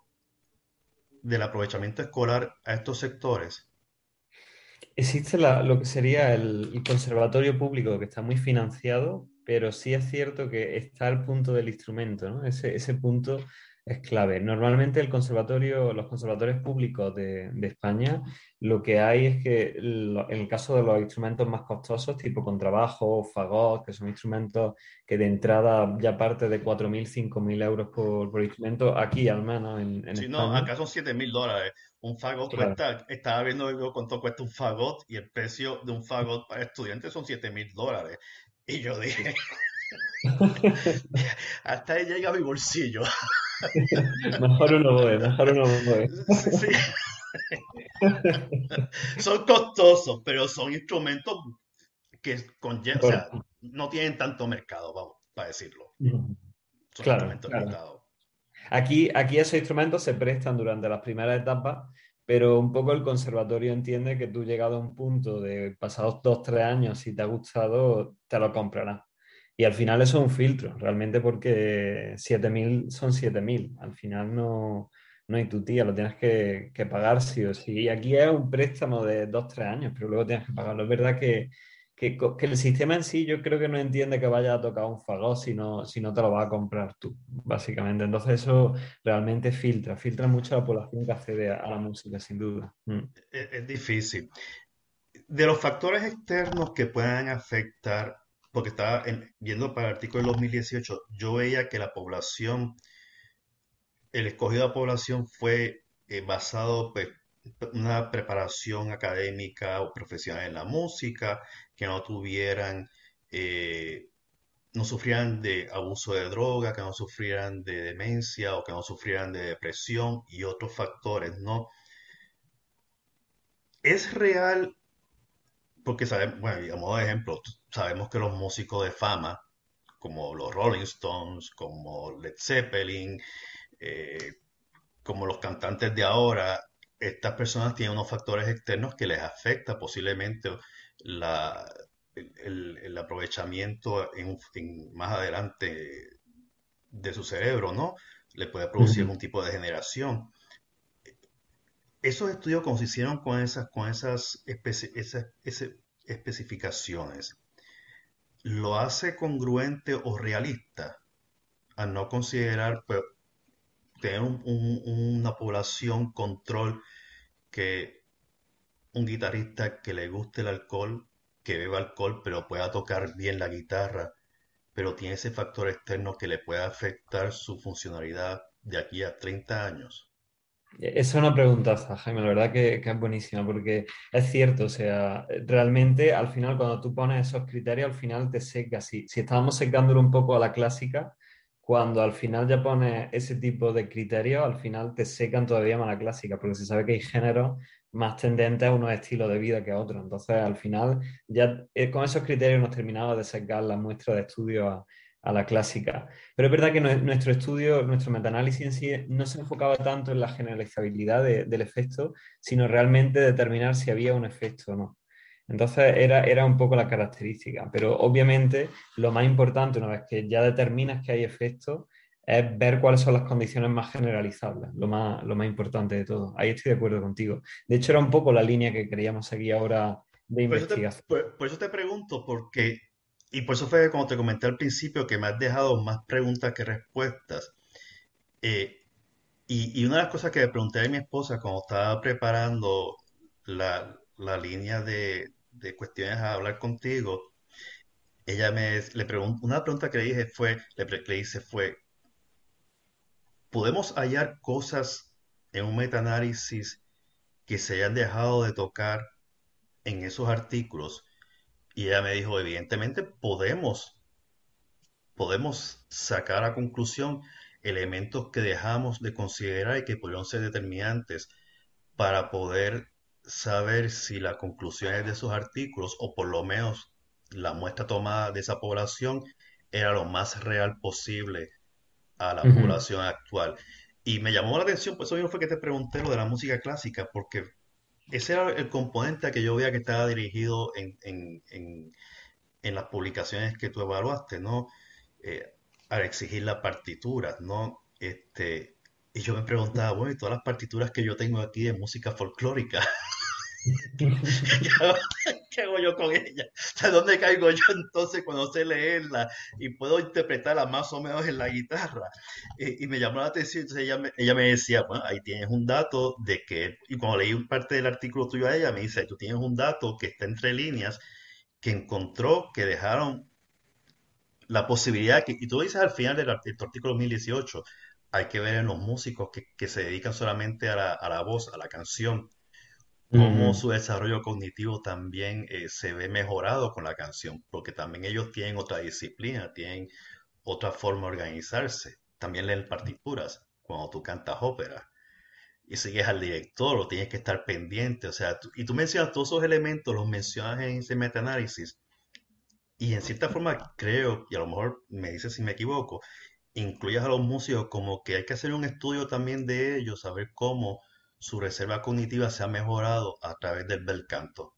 del aprovechamiento escolar a estos sectores?
Existe lo que sería el, conservatorio público que está muy financiado, pero sí es cierto que está al punto del instrumento, ¿no? Ese, ese punto es clave. Normalmente el conservatorio, los conservatorios públicos de, España, lo que hay es que en el caso de los instrumentos más costosos, tipo contrabajo, fagot, que son instrumentos que de entrada ya parte de 4.000, 5.000 euros por, instrumento, aquí al menos en, en
sí, no, acá son 7.000 dólares. Un fagot cuesta, estaba viendo cuánto cuesta un fagot y el precio de un fagot para estudiantes son 7.000 dólares. Y yo dije, hasta ahí llega mi bolsillo.
mejor uno voy, mejor uno voy.
son costosos, pero son instrumentos que no tienen tanto mercado, vamos, para decirlo.
Son claro, Aquí, aquí esos instrumentos se prestan durante las primeras etapas, pero un poco el conservatorio entiende que tú llegado a un punto de pasados dos, tres años, si te ha gustado, te lo comprarás. Y al final eso es un filtro, realmente porque 7.000 son 7.000. Al final no, no hay tu tía, lo tienes que, pagar sí o sí. Y aquí es un préstamo de dos, tres años, pero luego tienes que pagarlo. Es verdad que, el sistema en sí yo creo que no entiende que vaya a tocar un fagot si no, si no te lo vas a comprar tú, básicamente. Entonces eso realmente filtra, filtra mucho a la población que accede a, la música, sin duda. Mm.
Es, difícil. De los factores externos que puedan afectar, porque estaba viendo para el artículo del 2018, yo veía que la población el escogido de población fue eh, basado pues, una preparación académica o profesional en la música, que no tuvieran, eh, no sufrieran de abuso de droga, que no sufrieran de demencia o que no sufrieran de depresión y otros factores, ¿no? Es real, porque sabemos, bueno, digamos de ejemplo, sabemos que los músicos de fama, como los Rolling Stones, como Led Zeppelin, eh, como los cantantes de ahora, estas personas tienen unos factores externos que les afecta posiblemente la, el, aprovechamiento en, más adelante de su cerebro, ¿no? Le puede producir algún tipo de generación. Esos estudios consistieron con esas, con esas, esas especificaciones. ¿Lo hace congruente o realista a no considerar pues, tener una población control que un guitarrista que le guste el alcohol, que beba alcohol, pero pueda tocar bien la guitarra, pero tiene ese factor externo que le puede afectar su funcionalidad de aquí a 30 años.
Esa es una pregunta, Jaime, la verdad que, es buenísima, porque es cierto, o sea, realmente al final cuando tú pones esos criterios, al final te seca. Si, si estábamos secándolo un poco a la clásica, cuando al final ya pones ese tipo de criterios, al final te secan todavía más la clásica, porque se sabe que hay géneros más tendentes a unos estilos de vida que a otros. Entonces, al final, ya eh, con esos criterios hemos terminado de secar la muestra de estudio a, la clásica. Pero es verdad que nuestro estudio, nuestro metaanálisis en sí, no se enfocaba tanto en la generalizabilidad del efecto, sino realmente determinar si había un efecto o no. Entonces era, era un poco la característica, pero obviamente lo más importante una vez que ya determinas que hay efectos es ver cuáles son las condiciones más generalizables, lo más, lo más importante de todo. Ahí estoy de acuerdo contigo. De hecho era un poco la línea que queríamos seguir ahora de investigación.
Por eso te, pregunto, porque, y por eso fue como te comenté al principio, que me has dejado más preguntas que respuestas. Eh, y, una de las cosas que le pregunté a mi esposa cuando estaba preparando la línea de, de cuestiones a hablar contigo, ella me le preguntó, una pregunta que le dije fue, le hice fue, ¿podemos hallar cosas en un metaanálisis que se hayan dejado de tocar en esos artículos? Y ella me dijo, evidentemente podemos, podemos sacar a conclusión elementos que dejamos de considerar y que pudieron ser determinantes para poder saber si las conclusiones de esos artículos, o por lo menos la muestra tomada de esa población, era lo más real posible a la población actual. Y me llamó la atención, pues eso mismo fue que te pregunté lo de la música clásica, porque ese era el componente a que yo veía que estaba dirigido en, en, en, las publicaciones que tú evaluaste, ¿no? Eh, al exigir las partituras, ¿no? Este, y yo me preguntaba, bueno, y todas las partituras que yo tengo aquí de música folclórica, ¿Qué hago yo con ella? ¿De dónde caigo yo entonces cuando sé leerla y puedo interpretarla más o menos en la guitarra? Y, me llamó la atención, entonces ella me, ella me decía, bueno, ahí tienes un dato de que, y cuando leí parte del artículo tuyo a ella, me dice, tú tienes un dato que está entre líneas, que encontró que dejaron la posibilidad, que, y tú dices al final del artículo 2018, hay que ver en los músicos que, que se dedican solamente a la, a la voz, a la canción, cómo su desarrollo cognitivo también eh, se ve mejorado con la canción, porque también ellos tienen otra disciplina, tienen otra forma de organizarse. También leen partituras cuando tú cantas ópera y sigues al director, lo tienes que estar pendiente, o sea, y tú mencionas todos esos elementos, los mencionas en ese metaanálisis, y en cierta forma creo, y a lo mejor me dices si me equivoco, incluyes a los músicos como que hay que hacer un estudio también de ellos, saber cómo su reserva cognitiva se ha mejorado a través del bel canto.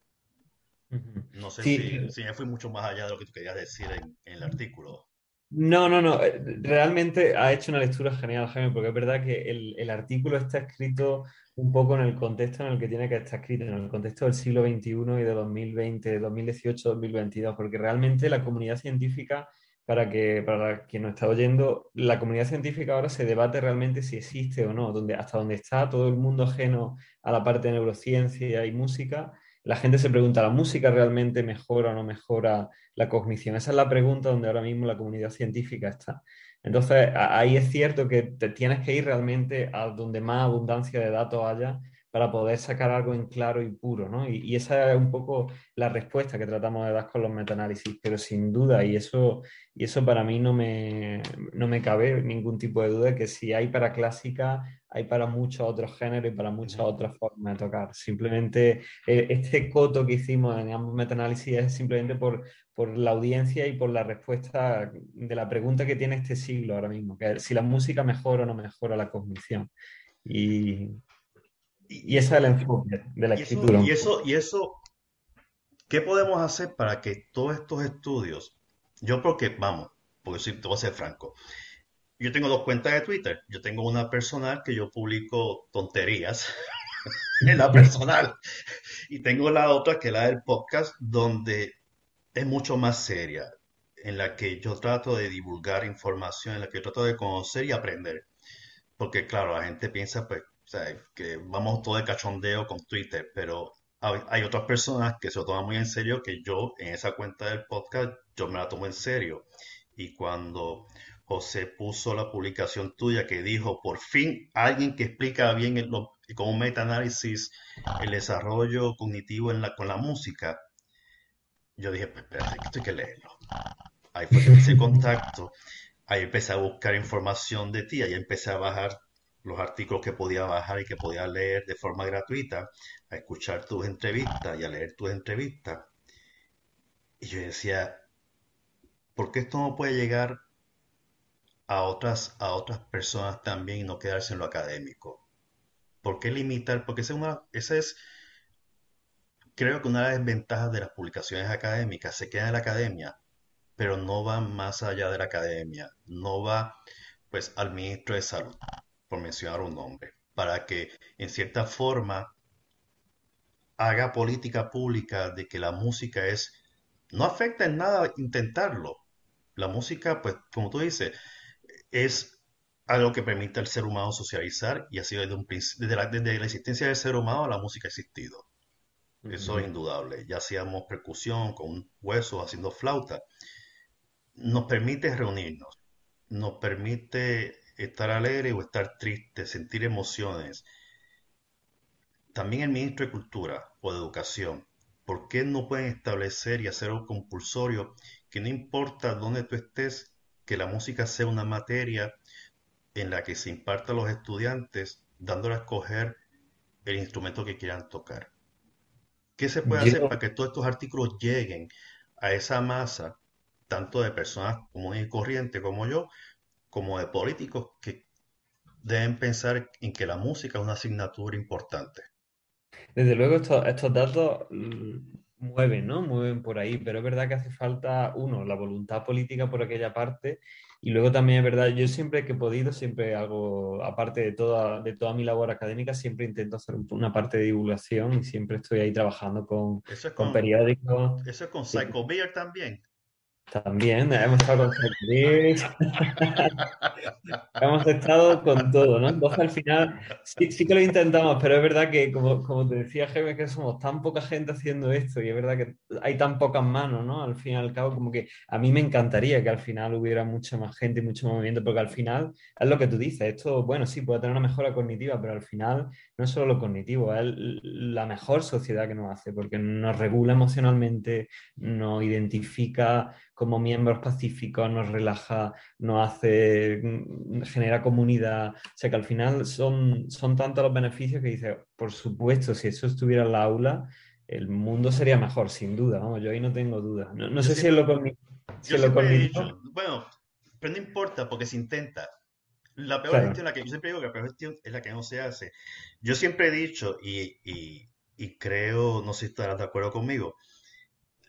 No sé si, me fui mucho más allá de lo que tú querías decir en, el artículo.
No, no, no. Eh, realmente ha hecho una lectura genial, Jaime, porque es verdad que el, el artículo está escrito un poco en el contexto en el que tiene que estar escrito, en el contexto del siglo XXI y de 2020, 2018, 2022, porque realmente la comunidad científica, para que para quien nos está oyendo, la comunidad científica ahora se debate realmente si existe o no, donde, hasta donde está todo el mundo ajeno a la parte de neurociencia y música la gente se pregunta, ¿la música realmente mejora o no mejora la cognición? Esa es la pregunta donde ahora mismo la comunidad científica está. Entonces, ahí es cierto que te tienes que ir realmente a donde más abundancia de datos haya para poder sacar algo en claro y puro, ¿no? Y, esa es un poco la respuesta que tratamos de dar con los metaanálisis, pero sin duda, y eso, y eso para mí no me, no me cabe ningún tipo de duda, que si hay para clásica, hay para muchos otros géneros y para muchas otras formas de tocar. Simplemente eh, este coto que hicimos en ambos metaanálisis es simplemente por, por la audiencia y por la respuesta de la pregunta que tiene este siglo ahora mismo, que es si la música mejora o no mejora la cognición. Y, y ese es el enfoque de la escritura.
y, eso, y eso, ¿qué podemos hacer para que todos estos estudios, yo porque, vamos, porque si te voy a ser franco, yo tengo dos cuentas de Twitter. Yo tengo una personal que yo publico tonterías en la personal. Y tengo la otra que es la del podcast, donde es mucho más seria, en la que yo trato de divulgar información, en la que yo trato de conocer y aprender. Porque claro, la gente piensa pues que vamos todo de cachondeo con Twitter, pero hay, otras personas que se lo toman muy en serio que yo en esa cuenta del podcast yo me la tomo en serio. Y cuando José puso la publicación tuya que dijo, por fin alguien que explica bien el, con un metaanálisis el desarrollo cognitivo en la, con la música, yo dije, pues espérate, esto hay que leerlo. Ahí fue que contacto, ahí empecé a buscar información de ti, ahí empecé a bajar los artículos que podía bajar y que podía leer de forma gratuita, a escuchar tus entrevistas y a leer tus entrevistas. Y yo decía, ¿por qué esto no puede llegar a otras, a otras personas también y no quedarse en lo académico? ¿Por qué limitar? Porque esa es, una, esa es creo que una de las desventajas de las publicaciones académicas se queda en la academia, pero no va más allá de la academia, no va pues al ministro de salud por mencionar un nombre, para que en cierta forma haga política pública de que la música es, no afecta en nada intentarlo. La música, pues, como tú dices, es algo que permite al ser humano socializar y así desde, un, desde, la, desde la existencia del ser humano la música ha existido. Eso es indudable. Ya hacíamos percusión con un hueso haciendo flauta. Nos permite reunirnos, nos permite estar alegre o estar triste, sentir emociones. También el ministro de Cultura o de Educación, ¿por qué no pueden establecer y hacer un compulsorio que no importa dónde tú estés, que la música sea una materia en la que se imparta a los estudiantes, dándole a escoger el instrumento que quieran tocar? ¿Qué se puede hacer para que todos estos artículos lleguen a esa masa, tanto de personas comunes y corrientes como yo, como de políticos que deben pensar en que la música es una asignatura importante.
Desde luego estos, datos mm, mueven, ¿no? Mueven por ahí, pero es verdad que hace falta, uno, la voluntad política por aquella parte y luego también es verdad, yo siempre que he podido, siempre hago, aparte de toda, de toda mi labor académica, siempre intento hacer una parte de divulgación y siempre estoy ahí trabajando con, con, periódicos.
¿Eso es con Psycho Beer también?
También hemos estado con hemos estado con todo, ¿no? Entonces al final sí, sí, que lo intentamos, pero es verdad que como, como te decía Jaime, que somos tan poca gente haciendo esto y es verdad que hay tan pocas manos, ¿no? Al fin y al cabo, como que a mí me encantaría que al final hubiera mucha más gente y mucho movimiento, porque al final es lo que tú dices, esto, bueno, sí, puede tener una mejora cognitiva, pero al final no es solo lo cognitivo, es la mejor sociedad que nos hace, porque nos regula emocionalmente, nos identifica como miembros pacíficos, nos relaja, nos hace, mm, genera comunidad. O sea que al final son, son tantos los beneficios que dice, por supuesto, si eso estuviera en la aula, el mundo sería mejor, sin duda. yo ahí no tengo duda. No, sé si es lo cognitivo.
bueno, pero no importa porque se intenta. La peor gestión, la que yo siempre digo que la peor gestión es la que no se hace. Yo siempre he dicho, y, y, y creo, no sé si estarás de acuerdo conmigo,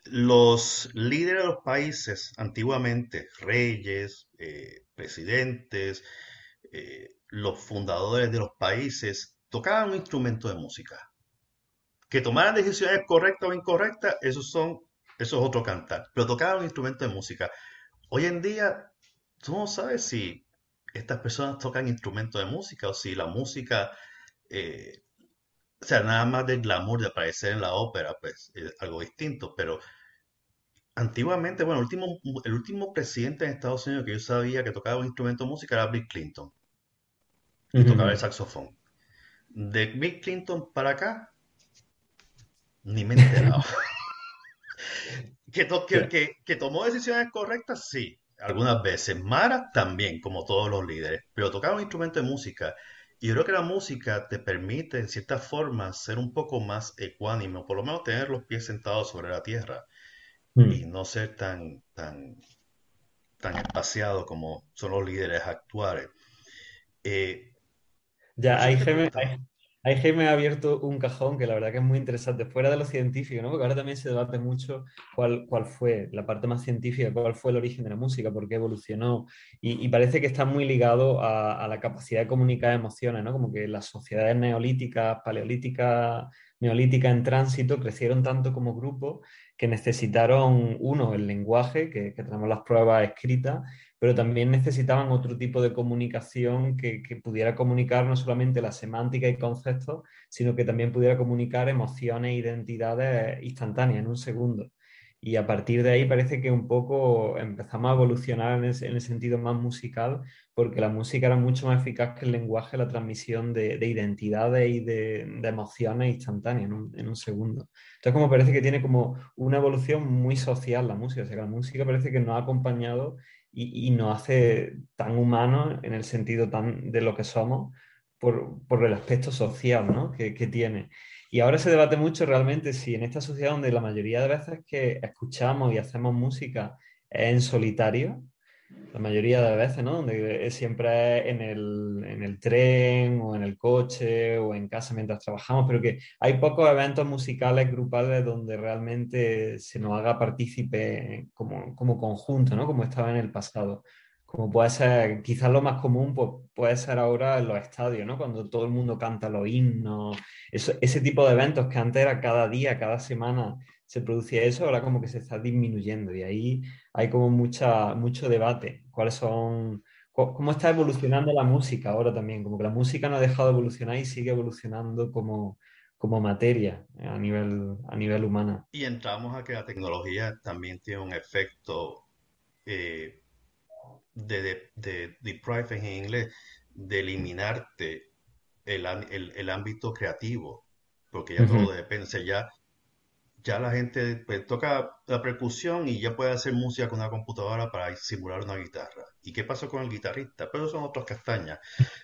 los líderes de los países, antiguamente, reyes, eh, presidentes, eh, los fundadores de los países, tocaban un instrumento de música. Que tomaran decisiones correctas o incorrectas, eso, son, eso es otro cantar, pero tocaban un instrumento de música. Hoy en día, tú no sabes si estas personas tocan instrumentos de música o si la música eh, o sea, nada más del glamour de aparecer en la ópera, pues es algo distinto, pero antiguamente, bueno, el último, el último presidente en Estados Unidos que yo sabía que tocaba un instrumento de música era Bill Clinton, y tocaba el saxofón. De Bill Clinton para acá, ni me he enterado. que, que, que, tomó decisiones correctas, sí, algunas veces. Mara también, como todos los líderes, pero tocaba un instrumento de música y yo creo que la música te permite, en cierta forma, ser un poco más ecuánime, o por lo menos tener los pies sentados sobre la tierra mm. y no ser tan, tan, tan espaciado como son los líderes actuales.
Eh, ya, hay, Ahí Jaime ha abierto un cajón que la verdad que es muy interesante, fuera de lo científico, ¿no? Porque ahora también se debate mucho cuál, cuál fue la parte más científica, cuál fue el origen de la música, por qué evolucionó. Y, parece que está muy ligado a, la capacidad de comunicar emociones, ¿no? Como que las sociedades neolíticas, paleolíticas, neolíticas en tránsito crecieron tanto como grupo que necesitaron, uno, el lenguaje, que tenemos las pruebas escritas, pero también necesitaban otro tipo de comunicación que, pudiera comunicar no solamente la semántica y conceptos, sino que también pudiera comunicar emociones e identidades instantáneas en un segundo. Y a partir de ahí parece que un poco empezamos a evolucionar en, el sentido más musical, porque la música era mucho más eficaz que el lenguaje, la transmisión de, identidades y de, emociones instantáneas en un, segundo. Entonces, como parece que tiene como una evolución muy social la música, o sea, que la música parece que nos ha acompañado y, nos hace tan humanos en el sentido tan de lo que somos por, por el aspecto social ¿no? que, que, tiene. Y ahora se debate mucho realmente si en esta sociedad donde la mayoría de veces que escuchamos y hacemos música es en solitario, la mayoría de veces, ¿no? Donde siempre en el, en el, tren o en el coche o en casa mientras trabajamos, pero que hay pocos eventos musicales grupales donde realmente se nos haga partícipe como, como conjunto, ¿no? Como estaba en el pasado. Como puede ser, quizás lo más común pues, puede ser ahora en los estadios, ¿no? Cuando todo el mundo canta los himnos, ese tipo de eventos que antes era cada día, cada semana se producía eso, ahora como que se está disminuyendo y ahí hay como mucha, mucho debate. ¿Cuáles son, cómo está evolucionando la música ahora también? Como que la música no ha dejado de evolucionar y sigue evolucionando como, como materia a nivel, a nivel humana.
Y entramos a que la tecnología también tiene un efecto eh, de, de, en inglés, de eliminarte el, el, ámbito creativo, porque ya todo depende, ya ya la gente pues, toca la percusión y ya puede hacer música con una computadora para simular una guitarra. ¿Y qué pasó con el guitarrista? Pero son otras castañas.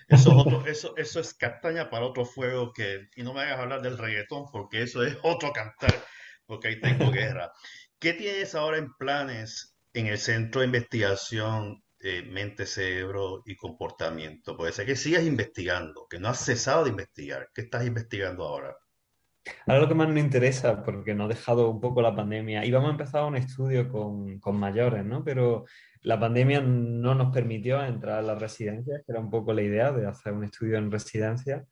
Eso es, otro, eso, eso es castaña para otro fuego que... Y no me hagas hablar del reggaetón porque eso es otro cantar, porque ahí tengo guerra. ¿Qué tienes ahora en planes en el Centro de Investigación Mente, Cerebro y Comportamiento? Puede ser que sigas investigando, que no has cesado de investigar. ¿Qué estás investigando ahora?
Ahora lo que más nos interesa, porque nos ha dejado un poco la pandemia, íbamos a empezar un estudio con, con, mayores, ¿no? Pero la pandemia no nos permitió entrar a las residencias, que era un poco la idea de hacer un estudio en residencia.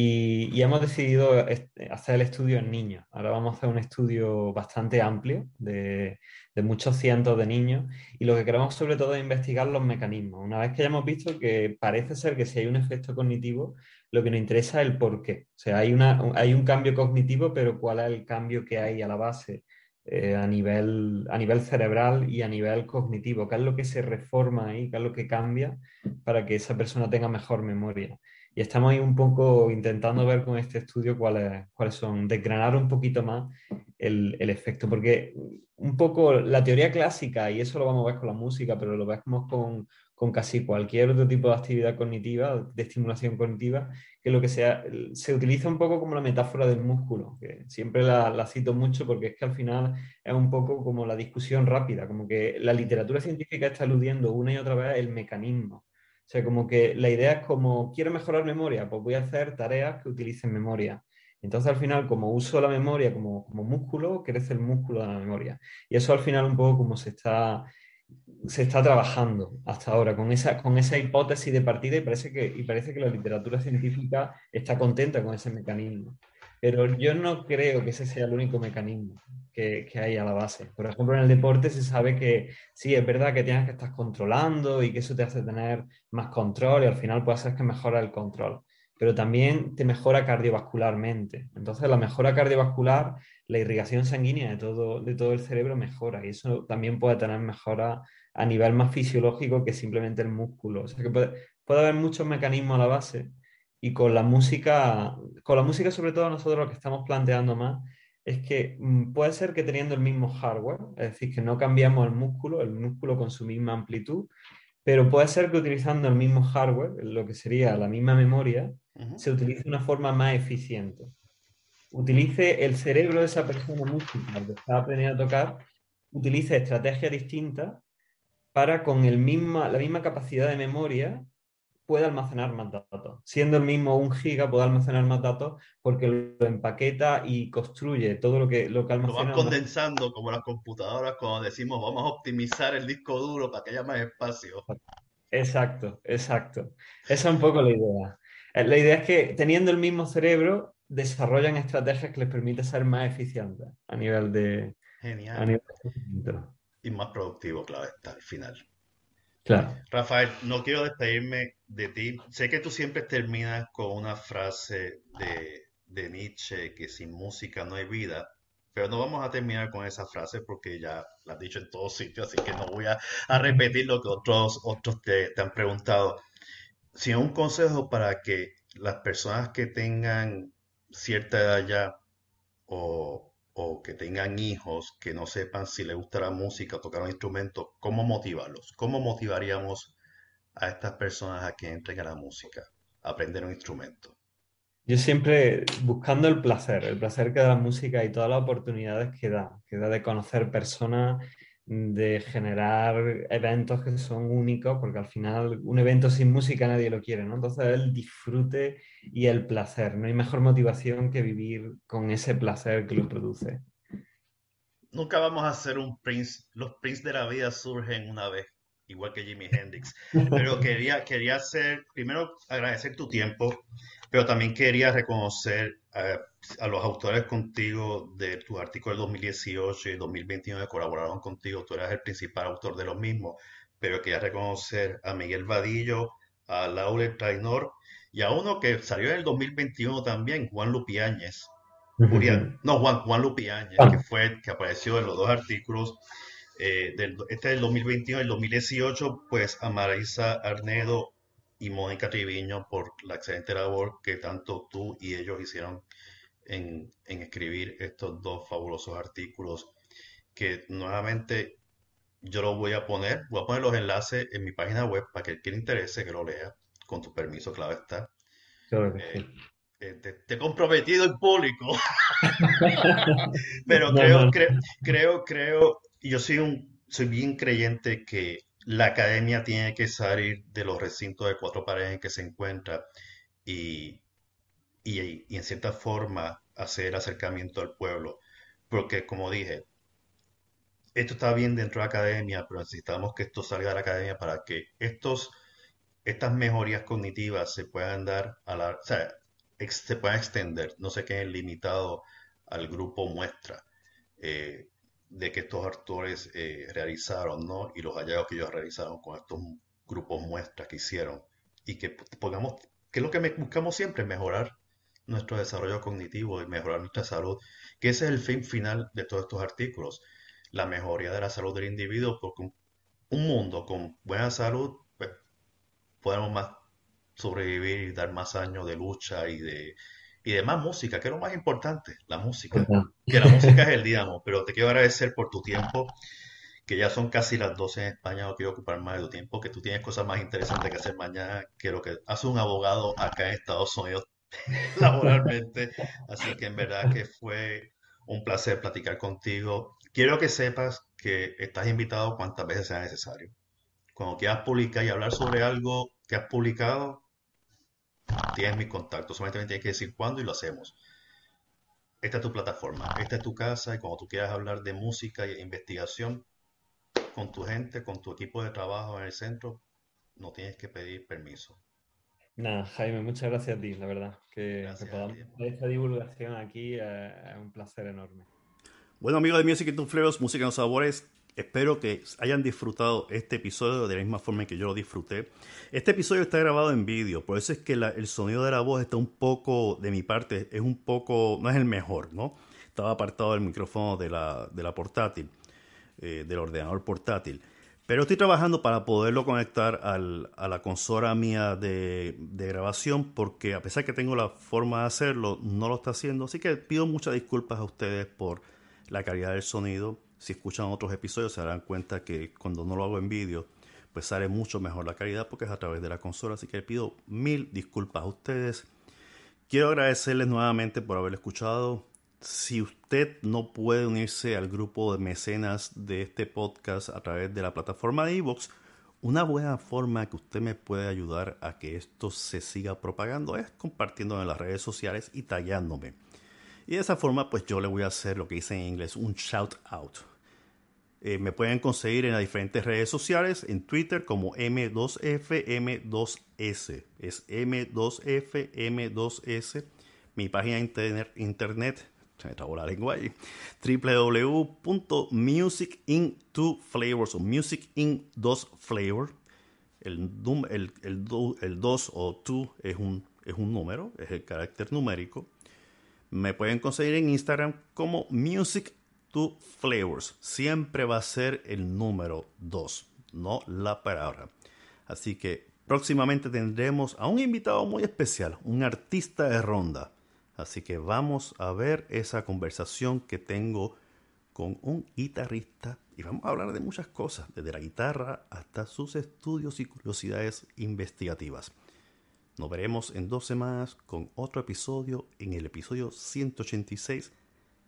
Y, y, hemos decidido hacer el estudio en niños. Ahora vamos a hacer un estudio bastante amplio de, muchos cientos de niños y lo que queremos sobre todo es investigar los mecanismos. Una vez que hayamos visto que parece ser que si hay un efecto cognitivo, lo que nos interesa es el por qué. O sea, hay, una, hay un cambio cognitivo, pero ¿cuál es el cambio que hay a la base eh, a, nivel, a nivel cerebral y a nivel cognitivo? ¿Qué es lo que se reforma ahí? ¿Qué es lo que cambia para que esa persona tenga mejor memoria? Y estamos ahí un poco intentando ver con este estudio cuáles, cuáles son, desgranar un poquito más el, el, efecto, porque un poco la teoría clásica, y eso lo vamos a ver con la música, pero lo vemos con, con casi cualquier otro tipo de actividad cognitiva, de estimulación cognitiva, que lo que sea, se utiliza un poco como la metáfora del músculo, que siempre la, la, cito mucho porque es que al final es un poco como la discusión rápida, como que la literatura científica está aludiendo una y otra vez el mecanismo. O sea, como que la idea es como, quiero mejorar memoria, pues voy a hacer tareas que utilicen memoria. Entonces al final, como uso la memoria como, como músculo, crece el músculo de la memoria. Y eso al final un poco como se está, se está trabajando hasta ahora con esa, con esa hipótesis de partida y parece, que, y parece que la literatura científica está contenta con ese mecanismo. Pero yo no creo que ese sea el único mecanismo que, hay a la base. Por ejemplo, en el deporte se sabe que sí, es verdad que tienes que estar controlando y que eso te hace tener más control y al final puede hacer que mejora el control. Pero también te mejora cardiovascularmente. Entonces, la mejora cardiovascular, la irrigación sanguínea de todo, de todo el cerebro mejora y eso también puede tener mejora a nivel más fisiológico que simplemente el músculo. O sea que puede, puede haber muchos mecanismos a la base y con la música, con la música sobre todo nosotros lo que estamos planteando más es que mm, puede ser que teniendo el mismo hardware, es decir, que no cambiamos el músculo, el músculo con su misma amplitud, pero puede ser que utilizando el mismo hardware, lo que sería la misma memoria, se utilice de una forma más eficiente. Utilice el cerebro de esa persona música que está aprendiendo a tocar, utilice estrategias distintas para con el misma, la misma capacidad de memoria puede almacenar más datos. Siendo el mismo un giga, puede almacenar más datos porque lo empaqueta y construye todo lo que, lo que almacena.
Lo van condensando como las computadoras cuando decimos vamos a optimizar el disco duro para que haya más espacio.
Exacto, exacto. Esa es un poco la idea. Eh, la idea es que teniendo el mismo cerebro, desarrollan estrategias que les permiten ser más eficientes a nivel de...
Genial. y más productivo, claro, está al final.
Claro.
Rafael, no quiero despedirme de ti. Sé que tú siempre terminas con una frase de, de Nietzsche, que sin música no hay vida, pero no vamos a terminar con esa frase porque ya la has dicho en todos sitios, así que no voy a, repetir lo que otros, otros te, te han preguntado, sino un consejo para que las personas que tengan cierta edad ya o o que tengan hijos que no sepan si les gusta la música, tocar un instrumento, ¿cómo motivarlos? ¿Cómo motivaríamos a estas personas a que entren a la música, a aprender un instrumento?
Yo siempre buscando el placer, el placer que da la música y todas las oportunidades que da, que da de conocer personas de generar eventos que son únicos, porque al final un evento sin música nadie lo quiere, ¿no? Entonces el disfrute y el placer, no hay mejor motivación que vivir con ese placer que lo produce.
Nunca vamos a ser un Prince, los Prince de la vida surgen una vez, igual que Jimi Hendrix, pero quería, quería hacer, primero agradecer tu tiempo, pero también quería reconocer a, los autores contigo de tus artículos del 2018 y 2021 que colaboraron contigo. Tú eras el principal autor de los mismos, pero quería reconocer a Miguel Vadillo, a Laura Trainor y a uno que salió en el 2021 también, Juan Lupiáñez. no, Juan, Juan Lupiáñez, que fue que apareció en los dos artículos. Eh, del, este del 2021 y el 2018, pues a Marisa Arnedo y Mónica Triviño por la excelente labor que tanto tú y ellos hicieron en, escribir estos dos fabulosos artículos que nuevamente yo los voy a poner, voy a poner los enlaces en mi página web para que el que le interese que lo lea, con tu permiso, claro está. Eh, eh, te, he comprometido en público, pero creo, creo, creo, creo, yo soy un, soy bien creyente que la academia tiene que salir de los recintos de cuatro paredes en que se encuentra y, y, en cierta forma hacer acercamiento al pueblo. Porque como dije, esto está bien dentro de la academia, pero necesitamos que esto salga de la academia para que estos, estas mejorías cognitivas se puedan dar a la, o sea, se puedan extender, no se queden limitados al grupo muestra. Eh, de que estos actores eh, realizaron, ¿no? Y los hallazgos que ellos realizaron con estos grupos muestras que hicieron. Y que pongamos, que es lo que buscamos siempre, mejorar nuestro desarrollo cognitivo y mejorar nuestra salud, que ese es el fin final de todos estos artículos, la mejoría de la salud del individuo, porque un, mundo con buena salud, pues, podemos más sobrevivir y dar más años de lucha y de y de más música, que es lo más importante, la música. Que la música es el digamos, pero te quiero agradecer por tu tiempo, que ya son casi las 12 en España, no quiero ocupar más de tu tiempo, que tú tienes cosas más interesantes que hacer mañana que lo que hace un abogado acá en Estados Unidos laboralmente. Así que en verdad que fue un placer platicar contigo. Quiero que sepas que estás invitado cuantas veces sea necesario. Cuando quieras publicar y hablar sobre algo que has publicado, tienes mi contacto, solamente me tienes que decir cuándo y lo hacemos. esta es tu plataforma, esta es tu casa y cuando tú quieras hablar de música e investigación con tu gente, con tu equipo de trabajo en el centro, no tienes que pedir permiso.
Nada, Jaime, muchas gracias a ti, la verdad. Que, podamos hacer esta divulgación aquí es un placer enorme.
Bueno, amigos de Music and Flavors, Música en los Sabores, espero que hayan disfrutado este episodio de la misma forma en que yo lo disfruté. Este episodio está grabado en vídeo, por eso es que el sonido de la voz está un poco, de mi parte, es un poco, no es el mejor, ¿no? Estaba apartado del micrófono de la, de la portátil, eh, del ordenador portátil. Pero estoy trabajando para poderlo conectar al, a la consola mía de, de, grabación porque a pesar que tengo la forma de hacerlo, no lo está haciendo. Así que pido muchas disculpas a ustedes por la calidad del sonido. Si escuchan otros episodios se darán cuenta que cuando no lo hago en vídeo, pues sale mucho mejor la calidad porque es a través de la consola. Así que pido mil disculpas a ustedes. Quiero agradecerles nuevamente por haber escuchado si usted no puede unirse al grupo de mecenas de este podcast a través de la plataforma de Evox, una buena forma que usted me puede ayudar a que esto se siga propagando es compartiendo en las redes sociales y tagueándome. Y de esa forma, pues yo le voy a hacer lo que dice en inglés un shout out. Eh, me pueden conseguir en las diferentes redes sociales, en Twitter como M2F, M2S. Es M2F, M2S. Mi página de internet se me trabó la lengua ahí, www.musicin2flavors o music in 2 flavor. El, el, el, el 2 o 2 es un, es un número, es el carácter numérico. Me pueden conseguir en Instagram como music 2 flavors. Siempre va a ser el número 2, no la palabra. Así que próximamente tendremos a un invitado muy especial, un artista de ronda Así que vamos a ver esa conversación que tengo con un guitarrista y vamos a hablar de muchas cosas, desde la guitarra hasta sus estudios y curiosidades investigativas. Nos veremos en dos semanas con otro episodio, en el episodio 186.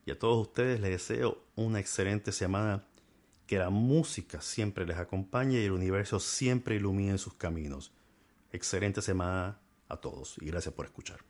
Y a todos ustedes les deseo una excelente semana, que la música siempre les acompañe y el universo siempre ilumine sus caminos. Excelente semana a todos y gracias por escuchar.